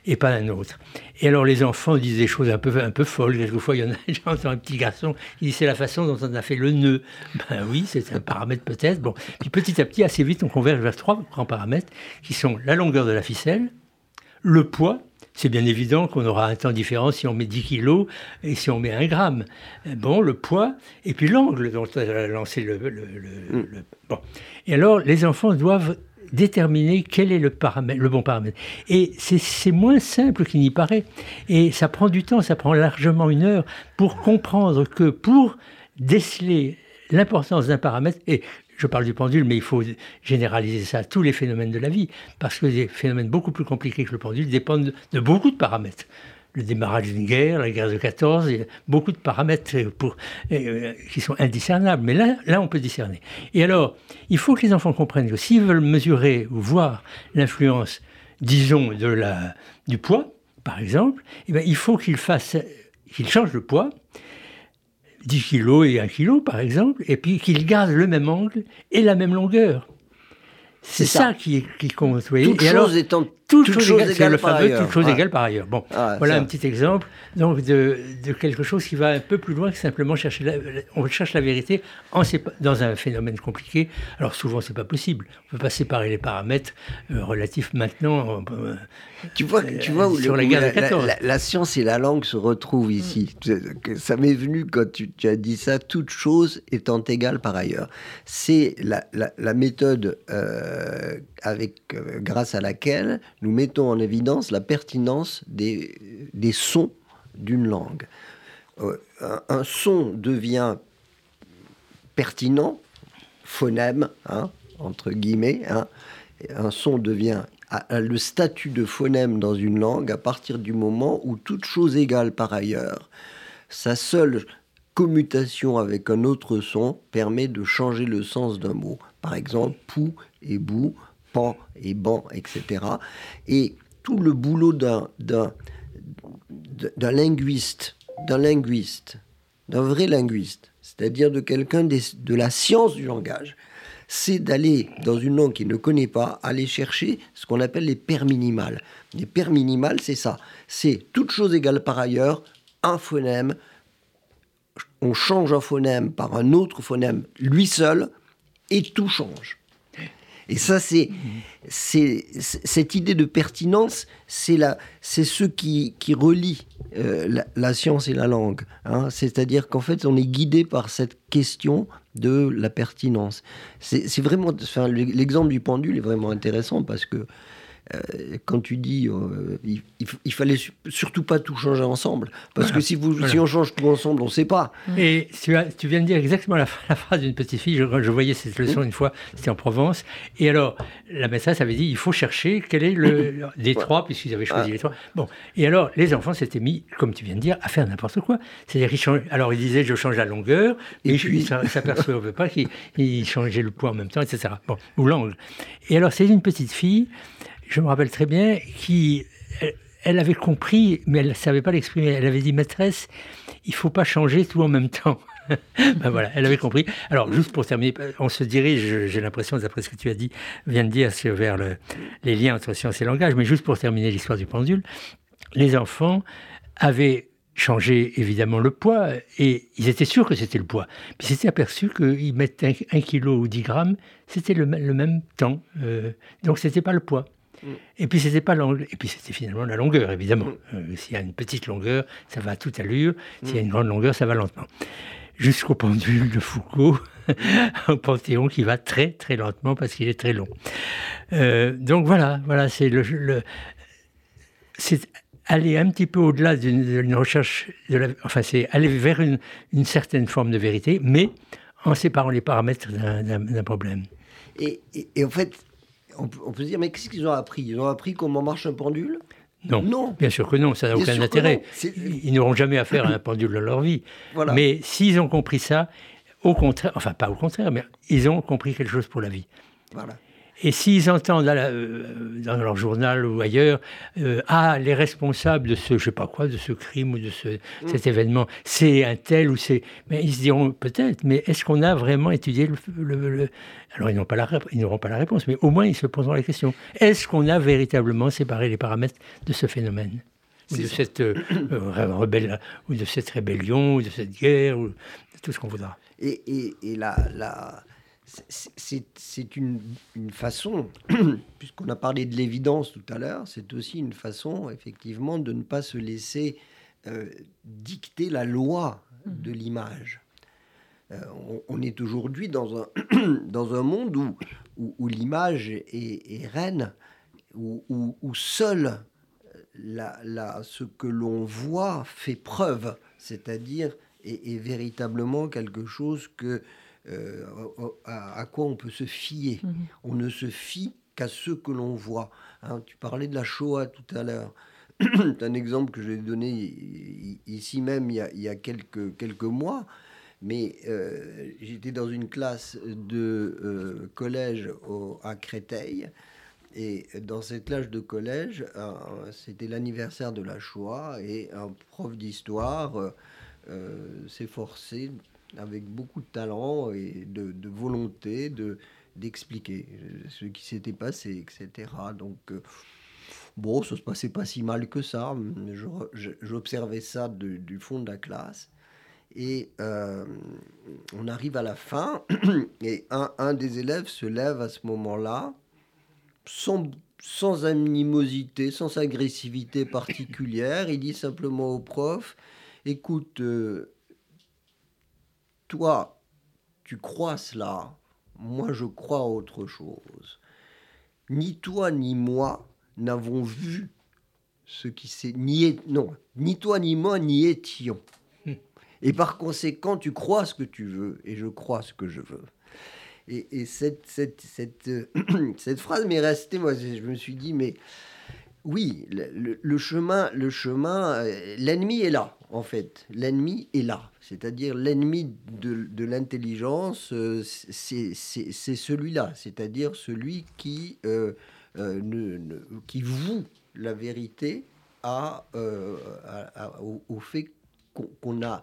Et pas un autre. Et alors les enfants disent des choses un peu, un peu folles. Quelquefois, il y en a, j'entends un petit garçon qui dit c'est la façon dont on a fait le nœud. Ben oui, c'est un paramètre peut-être. Bon, puis petit à petit, assez vite, on converge vers trois grands paramètres qui sont la longueur de la ficelle, le poids. C'est bien évident qu'on aura un temps différent si on met 10 kilos et si on met 1 gramme. Bon, le poids, et puis l'angle dont on a lancé le, le, le, le... Bon. Et alors, les enfants doivent déterminer quel est le, bon paramètre. Et c'est moins simple qu'il n'y paraît. Et ça prend du temps, ça prend largement une heure pour comprendre que pour déceler l'importance d'un paramètre, et je parle du pendule, mais il faut généraliser ça à tous les phénomènes de la vie, parce que des phénomènes beaucoup plus compliqués que le pendule dépendent de beaucoup de paramètres le démarrage d'une guerre, la guerre de 14, il y a beaucoup de paramètres pour, euh, qui sont indiscernables. Mais là, là, on peut discerner. Et alors, il faut que les enfants comprennent que s'ils veulent mesurer ou voir l'influence, disons, de la, du poids, par exemple, eh bien, il faut qu'ils fassent, qu'ils changent de poids, 10 kg et 1 kg, par exemple, et puis qu'ils gardent le même angle et la même longueur. C'est ça. qui, qui compte. Toute et chose alors, étant toute, chose, égale, le fameux toute chose égale par ailleurs. Bon, ah, voilà un petit exemple donc de, de, quelque chose qui va un peu plus loin que simplement chercher la, on cherche la vérité en, dans un phénomène compliqué. Alors souvent c'est pas possible. On peut pas séparer les paramètres euh, relatifs maintenant. Euh, tu vois, tu vois où, sur la, guerre de La, science et la langue se retrouvent ici. Mm. Ça m'est venu quand tu, tu, as dit ça. Toute chose étant égale par ailleurs. C'est la, la, méthode euh, avec grâce à laquelle nous mettons en évidence la pertinence des, des sons d'une langue. Euh, un, son devient pertinent, phonème, hein, entre guillemets, hein, un son devient le statut de phonème dans une langue à partir du moment où toute chose égale par ailleurs, sa seule commutation avec un autre son permet de changer le sens d'un mot. Par exemple, pou et bou, pan et ban, etc. Et tout le boulot d'un, linguiste, d'un linguiste, d'un vrai linguiste, c'est-à-dire de quelqu'un de la science du langage, c'est d'aller dans une langue qu'il ne connaît pas, aller chercher ce qu'on appelle les paires minimales. Les paires minimales, c'est ça. C'est toute chose égale par ailleurs, un phonème, on change un phonème par un autre phonème, lui seul, et tout change. Et ça, c'est, c'est cette idée de pertinence, c'est ce qui, qui relie euh, la, science et la langue. Hein. C'est-à-dire qu'en fait, on est guidé par cette question de la pertinence. C'est, vraiment, enfin, l'exemple du pendule est vraiment intéressant parce que euh, quand tu dis euh, il, fallait surtout pas tout changer ensemble, parce que si, vous, si on change tout ensemble, on ne sait pas. Et tu, tu, viens de dire exactement la, phrase d'une petite fille, je, voyais cette leçon une fois, c'était en Provence, et alors la maîtresse avait dit il faut chercher quel est le des trois, puisqu'ils avaient choisi ah. les trois. Bon, et alors les enfants s'étaient mis, comme tu viens de dire, à faire n'importe quoi. C'est-à-dire qu'ils alors ils disaient je change la longueur, et puis ça s'apercevaient pas qu'ils changeaient le poids en même temps, etc. Bon, ou l'angle. Et alors c'est une petite fille je me rappelle très bien, qui, elle, avait compris, mais elle ne savait pas l'exprimer. Elle avait dit, maîtresse, il faut pas changer tout en même temps. ben voilà, elle avait compris. Alors, juste pour terminer, on se dirige, j'ai l'impression, d'après ce que tu as dit, vient de dire, vers le, les liens entre science et langage, mais juste pour terminer l'histoire du pendule, les enfants avaient changé évidemment le poids et ils étaient sûrs que c'était le poids. Puis ils s'étaient aperçus qu'ils mettaient un, kilo ou 10 grammes, c'était le, même temps. Euh, donc, ce n'était pas le poids. Et puis c'était pas l'angle, et puis c'était finalement la longueur, évidemment. Mm. Euh, s'il y a une petite longueur, ça va à toute allure. S'il y a une mm. grande longueur, ça va lentement. Jusqu'au pendule de Foucault, au Panthéon, qui va très très lentement parce qu'il est très long. Euh, donc voilà, voilà, c'est le, c'est aller un petit peu au-delà d'une recherche, de la, enfin c'est aller vers une, une, certaine forme de vérité, mais en séparant les paramètres d'un problème. Et, et, en fait, on peut, se dire, mais qu'est-ce qu'ils ont appris? Ils ont appris comment marche un pendule? Non, non, bien sûr que non, ça n'a aucun intérêt. Ils n'auront jamais affaire à un pendule dans leur vie. Mais s'ils ont compris ça, au contraire, enfin pas au contraire, mais ils ont compris quelque chose pour la vie. Voilà. Et s'ils entendent euh, dans leur journal ou ailleurs, euh, ah, les responsables de ce, je sais pas quoi, de ce crime ou de ce, mm. cet événement, c'est un tel ou c'est. Mais ils se diront peut-être, mais est-ce qu'on a vraiment étudié le. Alors ils n'auront pas, la, ils pas la réponse, mais au moins ils se poseront la question. Est-ce qu'on a véritablement séparé les paramètres de ce phénomène ou de, cette, euh, rebelle, ou de cette rébellion, ou de cette guerre, ou de tout ce qu'on voudra? Et, et, et la, la c'est une, façon, puisqu'on a parlé de l'évidence tout à l'heure, c'est aussi une façon, effectivement, de ne pas se laisser euh, dicter la loi de l'image. Euh, on, est aujourd'hui dans un, dans un monde où, où, l'image est, reine, où, où, seul ce que l'on voit fait preuve, c'est-à-dire est, est, véritablement quelque chose que euh, à, quoi on peut se fier. Mhm. On ne se fie qu'à ce que l'on voit. Hein. tu parlais de la Shoah tout à l'heure. C'est un exemple que j'ai donné ici même il y a, quelques, quelques mois. Mais euh, j'étais dans une classe de euh, collège à Créteil. Et dans cette classe de collège, c'était l'anniversaire de la Shoah et un prof d'histoire s'est forcé avec beaucoup de talent et de, volonté de d'expliquer ce qui s'était passé, etc. Donc, euh, bon, ça se passait pas si mal que ça. J'observais ça du fond de la classe. Et euh, on arrive à la fin, et un, des élèves se lève à ce moment-là, sans, sans animosité, sans agressivité particulière. Il dit simplement au prof, écoute, euh, toi, tu crois cela, moi je crois autre chose. Ni toi ni moi n'avons vu ce qui s'est ni non, ni toi ni moi n'y étions. Hmm. Et par conséquent, tu crois ce que tu veux et je crois ce que je veux. Et, cette, cette, cette, cette phrase m'est restée, moi je me suis dit, mais oui, le, chemin, le chemin, euh, l'ennemi est là, en fait. L'ennemi est là. C'est-à-dire l'ennemi de, l'intelligence, euh, c'est celui-là. C'est-à-dire celui qui, euh, voue la vérité à, au, fait qu'on a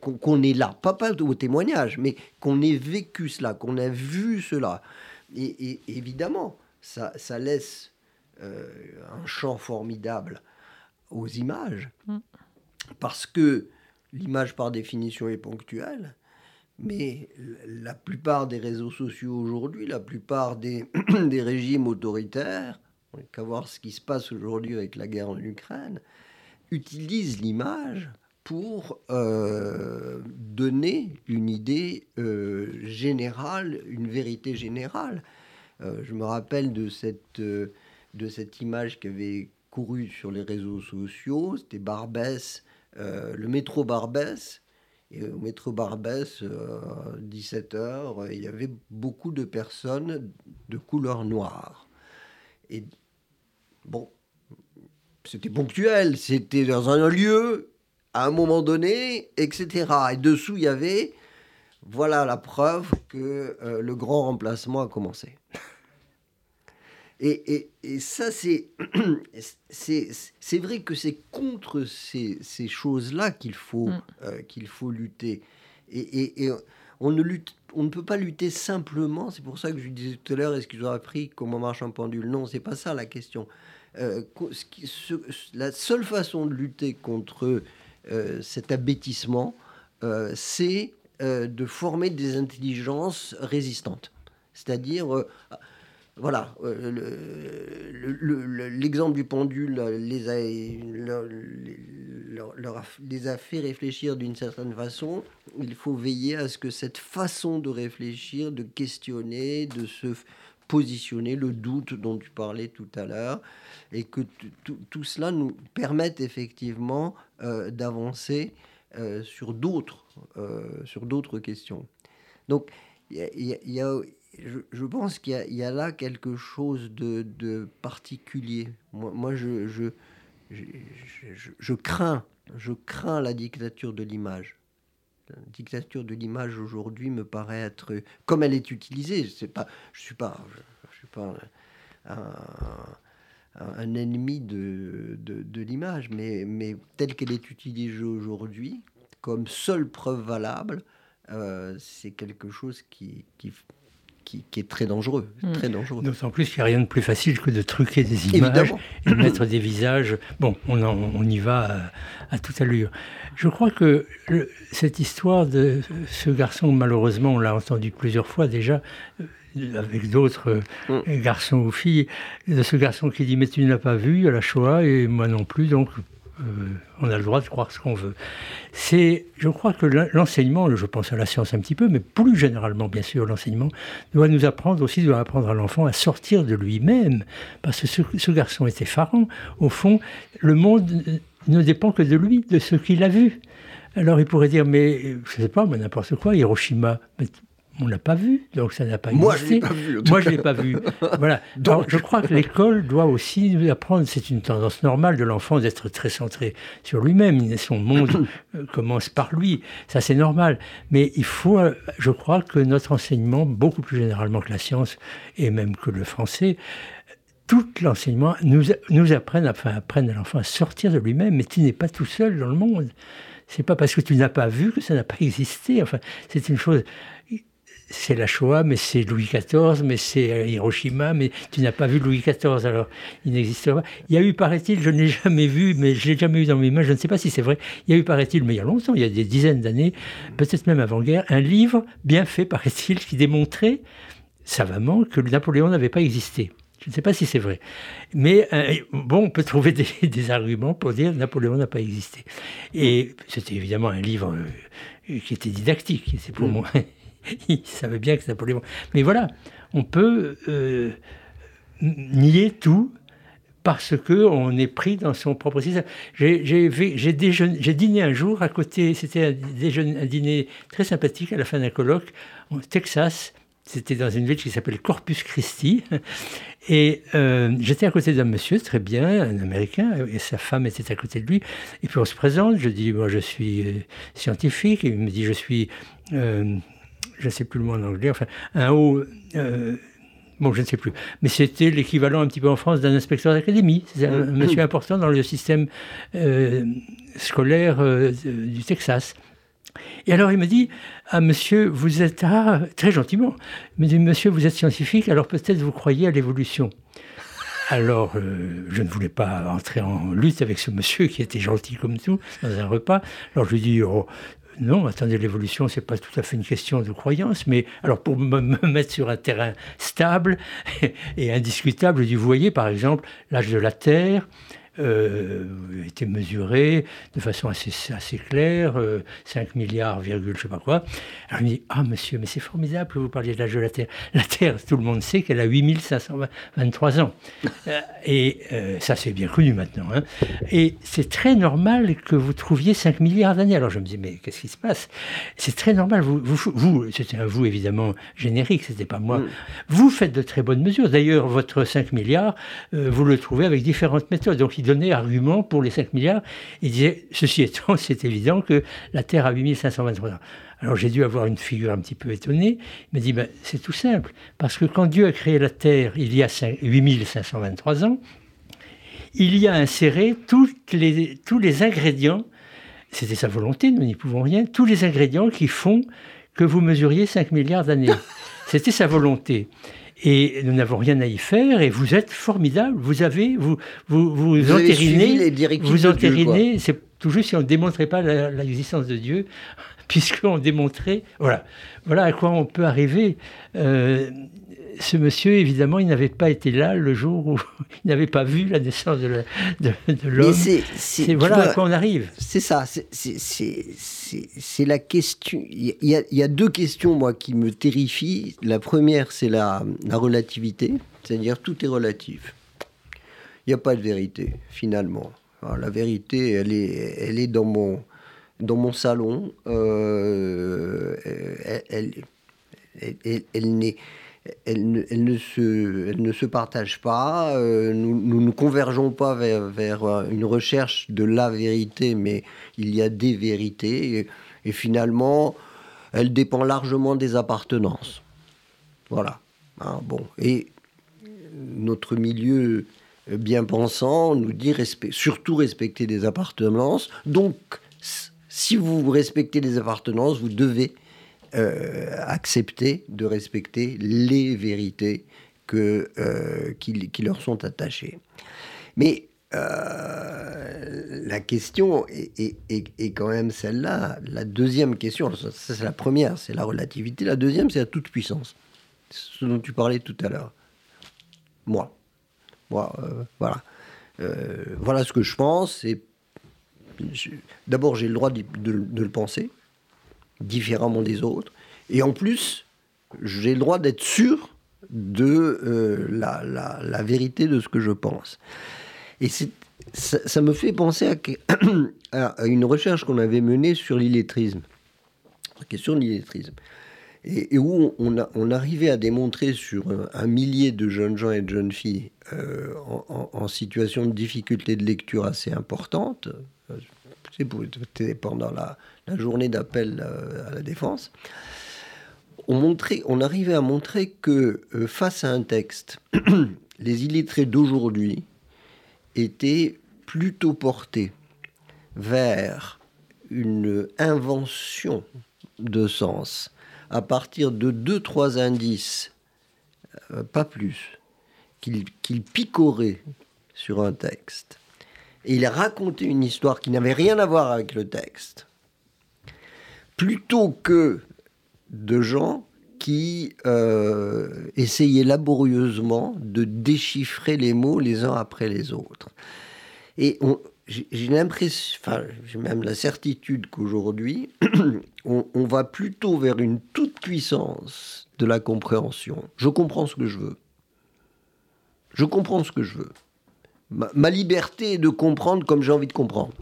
qu'on est là, pas, pas au témoignage, mais qu'on ait vécu cela, qu'on a vu cela. Et, évidemment, ça, laisse un champ formidable aux images, mm. parce que l'image par définition est ponctuelle, mais la plupart des réseaux sociaux aujourd'hui, la plupart des, des régimes autoritaires, on n'a qu'à voir ce qui se passe aujourd'hui avec la guerre en Ukraine, utilisent l'image pour euh, donner une idée euh, générale, une vérité générale. je me rappelle de cette de cette image qui avait couru sur les réseaux sociaux. C'était Barbès, euh, le métro Barbès. Et au métro Barbès, 17h, euh, il y avait beaucoup de personnes de couleur noire. Et bon, c'était ponctuel, c'était dans un lieu, à un moment donné, etc. Et dessous, il y avait, voilà la preuve que euh, le grand remplacement a commencé. Et, et, ça, c'est, c'est, vrai que c'est contre ces, ces choses-là qu'il faut, mm. euh, qu'il faut lutter. Et, et, on, ne lutte, on ne peut pas lutter simplement, c'est pour ça que je disais tout à l'heure, est-ce qu'ils ont appris comment marche un pendule? Non, c'est pas ça la question. Euh, la seule façon de lutter contre euh, cet abêtissement, c'est de former des intelligences résistantes. C'est-à-dire, voilà, euh, l'exemple du pendule les a, les a fait réfléchir d'une certaine façon. Il faut veiller à ce que cette façon de réfléchir, de questionner, de se positionner, le doute dont tu parlais tout à l'heure, et que tout cela nous permette effectivement euh, d'avancer euh, sur d'autres sur d'autres questions. Donc, il y a je, pense qu'il y, a là quelque chose de, particulier. Moi, je, crains, je crains la dictature de l'image. La dictature de l'image aujourd'hui me paraît être, comme elle est utilisée, je je, suis pas un, ennemi de, l'image, mais, telle qu'elle est utilisée aujourd'hui, comme seule preuve valable, euh, c'est quelque chose qui, qui, est très dangereux. Hmm. Très dangereux. D'autant plus qu'il n'y a rien de plus facile que de truquer des images et de mettre des visages. Bon, on, on y va à, toute allure. Je crois que cette histoire de ce garçon, malheureusement, on l'a entendu plusieurs fois déjà, euh, avec d'autres euh, hmm. garçons ou filles, de ce garçon qui dit Mais tu n'as pas vu la Shoah? Et moi non plus, donc euh, on a le droit de croire ce qu'on veut. C'est, je crois que l'enseignement, je pense à la science un petit peu, mais plus généralement, bien sûr, l'enseignement doit nous apprendre aussi, doit apprendre à l'enfant à sortir de lui-même, parce que ce, garçon est effarant. Au fond, le monde ne dépend que de lui, de ce qu'il a vu. Alors il pourrait dire, mais je ne sais pas, mais n'importe quoi, Hiroshima on l'a pas vu, donc ça n'a pas Moi, existé. Moi, je l'ai pas vu. Voilà. donc, je crois que l'école doit aussi nous apprendre. C'est une tendance normale de l'enfant d'être très centré sur lui-même. Son monde euh, commence par lui. Ça, c'est normal. Mais il faut, euh, je crois, que notre enseignement, beaucoup plus généralement que la science et même que le français, tout l'enseignement nous, nous apprenne, enfin, apprenne à l'enfant à sortir de lui-même. Mais tu n'es pas tout seul dans le monde. C'est pas parce que tu n'as pas vu que ça n'a pas existé. Enfin, c'est une chose c'est la Shoah, mais c'est Louis XIV, mais c'est euh, Hiroshima, mais tu n'as pas vu Louis XIV, alors il n'existe pas. Il y a eu, paraît-il, je ne l'ai jamais vu, mais je l'ai jamais eu dans mes mains, je ne sais pas si c'est vrai, il y a eu, paraît-il, mais il y a longtemps, il y a des dizaines d'années, peut-être même avant-guerre, un livre bien fait, paraît-il, qui démontrait savamment que Napoléon n'avait pas existé. Je ne sais pas si c'est vrai. Mais euh, bon, on peut trouver des, arguments pour dire que Napoléon n'a pas existé. Et c'était évidemment un livre euh, qui était didactique. C'est pour mm. moi il savait bien que c'était Napoléon. Mais voilà, on peut euh, nier tout parce qu'on est pris dans son propre système. J'ai dîné un jour à côté, c'était un, un, dîner très sympathique à la fin d'un colloque au Texas. C'était dans une ville qui s'appelle Corpus Christi. Et euh, j'étais à côté d'un monsieur, très bien, un Américain, et sa femme était à côté de lui. Et puis on se présente, je dis, moi je suis euh, scientifique. Et il me dit, je suis je ne sais plus le mot en anglais, enfin, un haut. Euh, bon, je ne sais plus. Mais c'était l'équivalent un petit peu en France d'un inspecteur d'académie. C'est un, mm. monsieur important dans le système euh, scolaire euh, du Texas. Et alors il me dit, ah monsieur, vous êtes, ah, très gentiment, il me dit, monsieur, vous êtes scientifique, alors peut-être vous croyez à l'évolution. Alors, je ne voulais pas entrer en lutte avec ce monsieur qui était gentil comme tout dans un repas. Alors je lui dis, oh, non, attendez, l'évolution, c'est pas tout à fait une question de croyance, mais alors pour me, mettre sur un terrain stable et indiscutable, je vous voyez, par exemple, l'âge de la Terre, euh, été mesuré de façon assez, assez claire, 5 euh, milliards, virgule, je sais pas quoi. Alors il me dit, ah monsieur, mais c'est formidable que vous parliez de l'âge de la Terre. La Terre, tout le monde sait qu'elle a 8523 ans. Euh, et ça, c'est bien connu maintenant. Hein. Et c'est très normal que vous trouviez 5 milliards d'années. Alors je me dis, mais qu'est-ce qui se passe? C'est très normal. Vous, vous, vous c'était un vous évidemment générique, c'était pas moi. Mm. Vous faites de très bonnes mesures. D'ailleurs, votre 5 milliards, vous le trouvez avec différentes méthodes. Donc donnait argument pour les 5 milliards. Il disait, ceci étant, c'est évident que la Terre a 8523 ans. Alors j'ai dû avoir une figure un petit peu étonnée. Il m'a dit, ben, c'est tout simple, parce que quand Dieu a créé la Terre il y a 8523 ans, il y a inséré toutes les, tous les ingrédients, c'était sa volonté, nous n'y pouvons rien, tous les ingrédients qui font que vous mesuriez 5 milliards d'années. C'était sa volonté et nous n'avons rien à y faire et vous êtes formidable. Vous avez, vous, vous, vous, vous entérinez, vous entérinez, c'est tout juste si on ne démontrait pas l'existence de Dieu, puisqu'on démontrait, voilà, voilà à quoi on peut arriver. Euh, ce monsieur, évidemment, il n'avait pas été là le jour où il n'avait pas vu la naissance de l'homme. C'est voilà à quoi on arrive. C'est ça, c'est la question. Il y, a, deux questions, moi, qui me terrifient. La première, c'est la, la relativité, c'est-à-dire tout est relatif. Il n'y a pas de vérité, finalement. la vérité, elle est, elle est dans mon, dans mon salon. Euh, elle, n'est elle ne, se, partage pas. Euh, nous, ne convergeons pas vers, une recherche de la vérité, mais il y a des vérités. Et finalement, elle dépend largement des appartenances. Voilà. Hein, bon. Et notre milieu bien pensant nous dit surtout respecter des appartenances. Donc, si vous respectez les appartenances, vous devez euh, accepter de respecter les vérités que, euh, qui, leur sont attachées. Mais euh, la question est, est, quand même celle-là. La deuxième question, c'est la première, c'est la relativité. La deuxième, c'est la toute puissance. Ce dont tu parlais tout à l'heure. Moi. Moi, voilà. voilà ce que je pense. D'abord, j'ai le droit de, le penser, différemment des autres. Et en plus, j'ai le droit d'être sûr de euh, la, vérité de ce que je pense. Et ça, ça, me fait penser à, une recherche qu'on avait menée sur l'illettrisme, la question de l'illettrisme, et, où on, arrivait à démontrer sur un, millier de jeunes gens et de jeunes filles euh, en, situation de difficulté de lecture assez importante, c'est pendant la, journée d'appel euh, à la défense, on, montrait, on arrivait à montrer que euh, face à un texte, les illettrés d'aujourd'hui étaient plutôt portés vers une invention de sens à partir de deux, trois indices, euh, pas plus, qu'ils picoraient sur un texte il a raconté une histoire qui n'avait rien à voir avec le texte, plutôt que de gens qui euh, essayaient laborieusement de déchiffrer les mots les uns après les autres. Et j'ai l'impression, enfin, j'ai même la certitude qu'aujourd'hui, on, on, va plutôt vers une toute puissance de la compréhension. Je comprends ce que je veux. Je comprends ce que je veux ma, liberté est de comprendre comme j'ai envie de comprendre.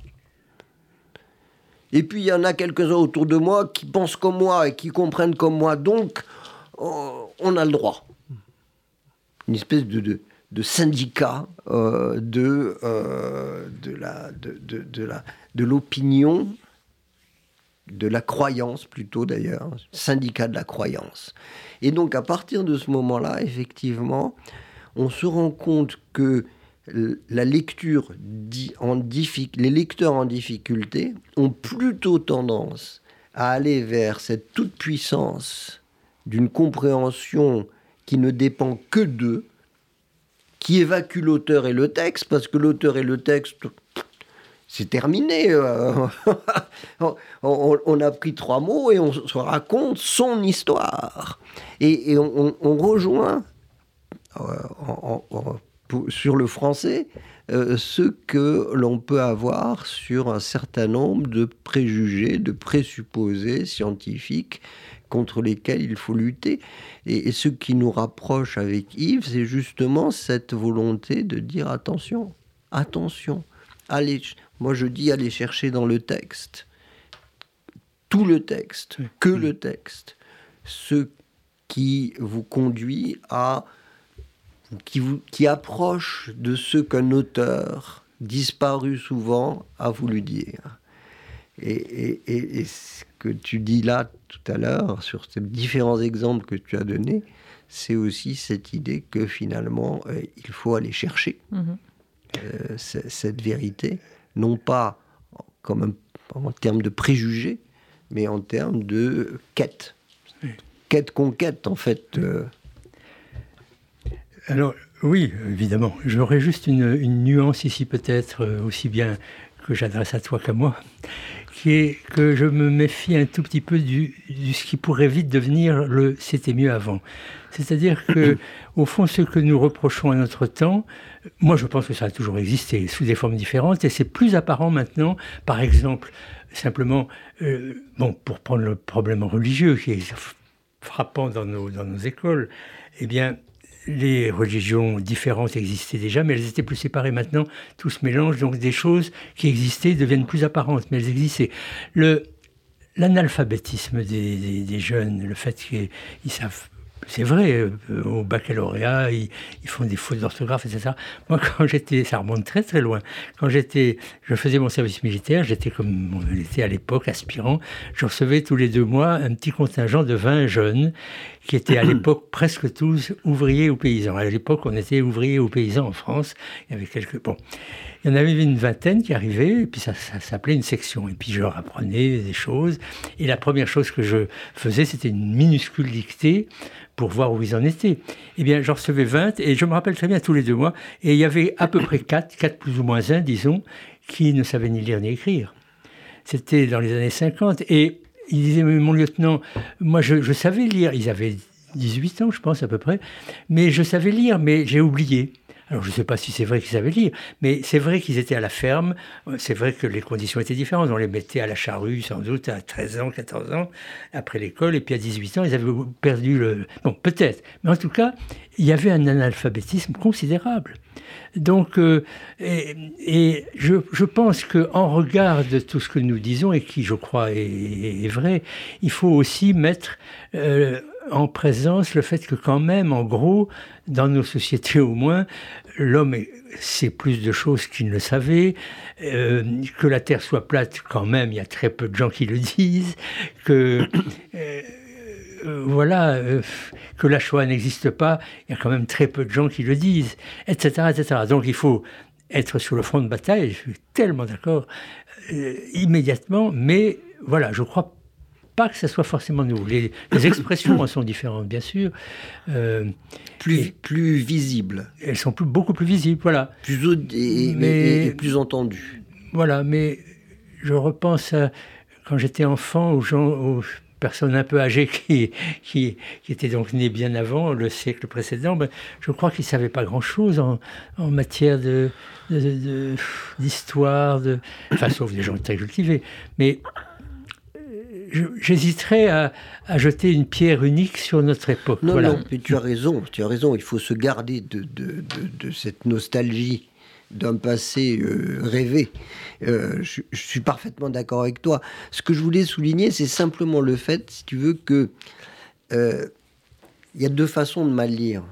Et puis il y en a quelques-uns autour de moi qui pensent comme moi et qui comprennent comme moi, donc on a le droit. Une espèce de, de, syndicat euh, de, euh, de, de, la, de l'opinion, de la croyance plutôt d'ailleurs, syndicat de la croyance. Et donc à partir de ce moment-là, effectivement, on se rend compte que la lecture en les lecteurs en difficulté ont plutôt tendance à aller vers cette toute puissance d'une compréhension qui ne dépend que d'eux, qui évacue l'auteur et le texte, parce que l'auteur et le texte, c'est terminé. Euh, on, a pris trois mots et on se raconte son histoire. Et, on, rejoint sur le français euh, ce que l'on peut avoir sur un certain nombre de préjugés, de présupposés scientifiques contre lesquels il faut lutter. Et, ce qui nous rapproche avec Yves, c'est justement cette volonté de dire attention, attention, allez, moi je dis aller chercher dans le texte, tout le texte, que le texte, ce qui vous conduit à qui, vous, qui approche de ce qu'un auteur, disparu souvent, a voulu dire. Et, et, ce que tu dis là tout à l'heure, sur ces différents exemples que tu as donnés, c'est aussi cette idée que finalement, euh, il faut aller chercher mhm. euh, cette vérité, non pas comme en termes de préjugés, mais en termes de quête. Quête-conquête, en fait. Euh, alors, oui, évidemment. J'aurais juste une, nuance ici, peut-être, euh, aussi bien que j'adresse à toi qu'à moi, qui est que je me méfie un tout petit peu du, ce qui pourrait vite devenir le c'était mieux avant. C'est-à-dire que, au fond, ce que nous reprochons à notre temps, moi je pense que ça a toujours existé sous des formes différentes et c'est plus apparent maintenant. Par exemple, simplement, euh, bon, pour prendre le problème religieux qui est frappant dans nos, dans nos écoles, eh bien, les religions différentes existaient déjà, mais elles étaient plus séparées. Maintenant, tout se mélange, donc des choses qui existaient deviennent plus apparentes, mais elles existaient. L'analphabétisme des, jeunes, le fait qu'ils savent c'est vrai, euh, au baccalauréat, ils, font des fautes d'orthographe, etc. Moi, quand j'étais, ça remonte très très loin. Quand j'étais, je faisais mon service militaire, j'étais comme on était à l'époque, aspirant. Je recevais tous les deux mois un petit contingent de 20 jeunes qui étaient à l'époque presque tous ouvriers ou paysans. À l'époque, on était ouvriers ou paysans en France. Il y avait quelques bon. Il y en avait une vingtaine qui arrivaient, et puis ça, s'appelait une section. Et puis je leur apprenais des choses. Et la première chose que je faisais, c'était une minuscule dictée pour voir où ils en étaient. Eh bien, j'en recevais 20, et je me rappelle très bien tous les deux mois, et il y avait à peu près 4, 4 plus ou moins 1, disons, qui ne savaient ni lire ni écrire. C'était dans les années 50, et ils disaient, mon lieutenant, moi je, je savais lire, ils avaient 18 ans, je pense à peu près, mais je savais lire, mais j'ai oublié. Alors je ne sais pas si c'est vrai qu'ils savaient lire, mais c'est vrai qu'ils étaient à la ferme, c'est vrai que les conditions étaient différentes. On les mettait à la charrue sans doute à 13 ans, 14 ans, après l'école, et puis à 18 ans, ils avaient perdu le... Bon, peut-être, mais en tout cas, il y avait un analphabétisme considérable. Donc, euh, et, je, je, pense qu'en regard de tout ce que nous disons, et qui, je crois, est, vrai, il faut aussi mettre euh, en présence le fait que quand même, en gros, dans nos sociétés au moins, l'homme sait plus de choses qu'il ne savait, euh, que la Terre soit plate, quand même, il y a très peu de gens qui le disent, que... Euh, euh, voilà, que la Shoah n'existe pas, il y a quand même très peu de gens qui le disent, etc., etc. Donc il faut être sur le front de bataille, je suis tellement d'accord, immédiatement, mais voilà, je crois pas que ce soit forcément nouveau. Les, expressions sont différentes, bien sûr. Euh, plus, plus visibles. Elles sont plus, beaucoup plus visibles, voilà. Plus et, mais, plus entendues. Voilà, mais je repense à quand j'étais enfant aux gens, aux personnes un peu âgées qui, qui, qui étaient donc nées bien avant le siècle précédent. Ben, je crois qu'ils ne savaient pas grand-chose en, en, matière de, d'histoire, de, enfin, sauf des gens très cultivés. Mais j'hésiterais à, jeter une pierre unique sur notre époque. Non, non, mais tu as raison, tu as raison. Il faut se garder de, de, cette nostalgie d'un passé euh, rêvé. Euh, je, suis parfaitement d'accord avec toi. Ce que je voulais souligner, c'est simplement le fait, si tu veux, que euh, il y a deux façons de mal lire.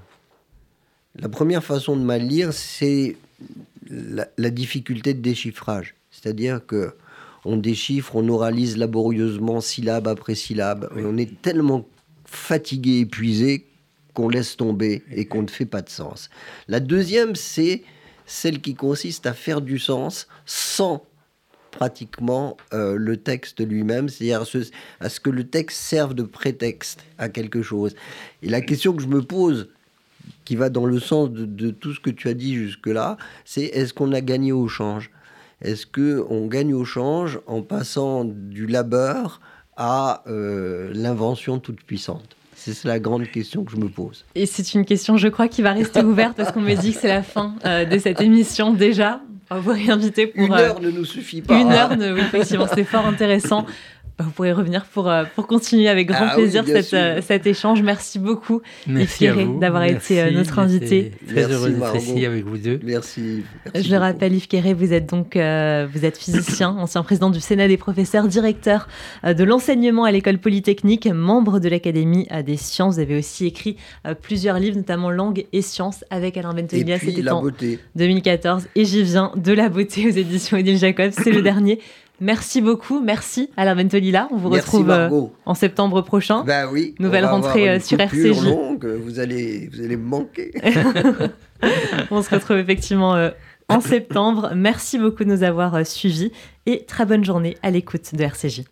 La première façon de mal lire, c'est la, la difficulté de déchiffrage. C'est-à-dire que on déchiffre, on oralise laborieusement syllabe après syllabe. Et on est tellement fatigué, épuisé qu'on laisse tomber et qu'on ne fait pas de sens. La deuxième, c'est celle qui consiste à faire du sens sans pratiquement euh, le texte lui-même, c'est-à-dire à ce que le texte serve de prétexte à quelque chose. Et la question que je me pose, qui va dans le sens de, de tout ce que tu as dit jusque-là, c'est est-ce qu'on a gagné au change? Est-ce qu'on gagne au change en passant du labeur à euh, l'invention toute puissante? C'est la grande question que je me pose. Et c'est une question, je crois, qui va rester ouverte parce qu'on me dit que c'est la fin euh, de cette émission déjà. On va vous réinviter pour. Une heure euh, ne nous suffit pas. Une heure, oui, effectivement, c'est fort intéressant. Bah, vous pourrez revenir pour, euh, pour continuer avec grand ah plaisir euh, cet échange. Merci beaucoup, Merci d'avoir été euh, notre invité. Très heureux d'être ici avec vous deux. Merci. Je le rappelle, Yves Quéré, vous êtes donc vous êtes physicien, ancien président du Sénat des professeurs, directeur de l'enseignement à l'école polytechnique, membre de l'Académie des sciences. Vous avez aussi écrit plusieurs livres, notamment Langue et sciences avec Alain Bentonia. C'était en 2014. Et j'y viens de la beauté aux éditions Édile Jacob. C'est le dernier. Merci beaucoup, merci Alain Ventolila. On vous retrouve euh, en septembre prochain. Ben oui. Nouvelle rentrée euh, sur RCJ. Longue, vous allez, vous allez me manquer. On se retrouve effectivement euh, en septembre. Merci beaucoup de nous avoir suivis et très bonne journée à l'écoute de RCJ.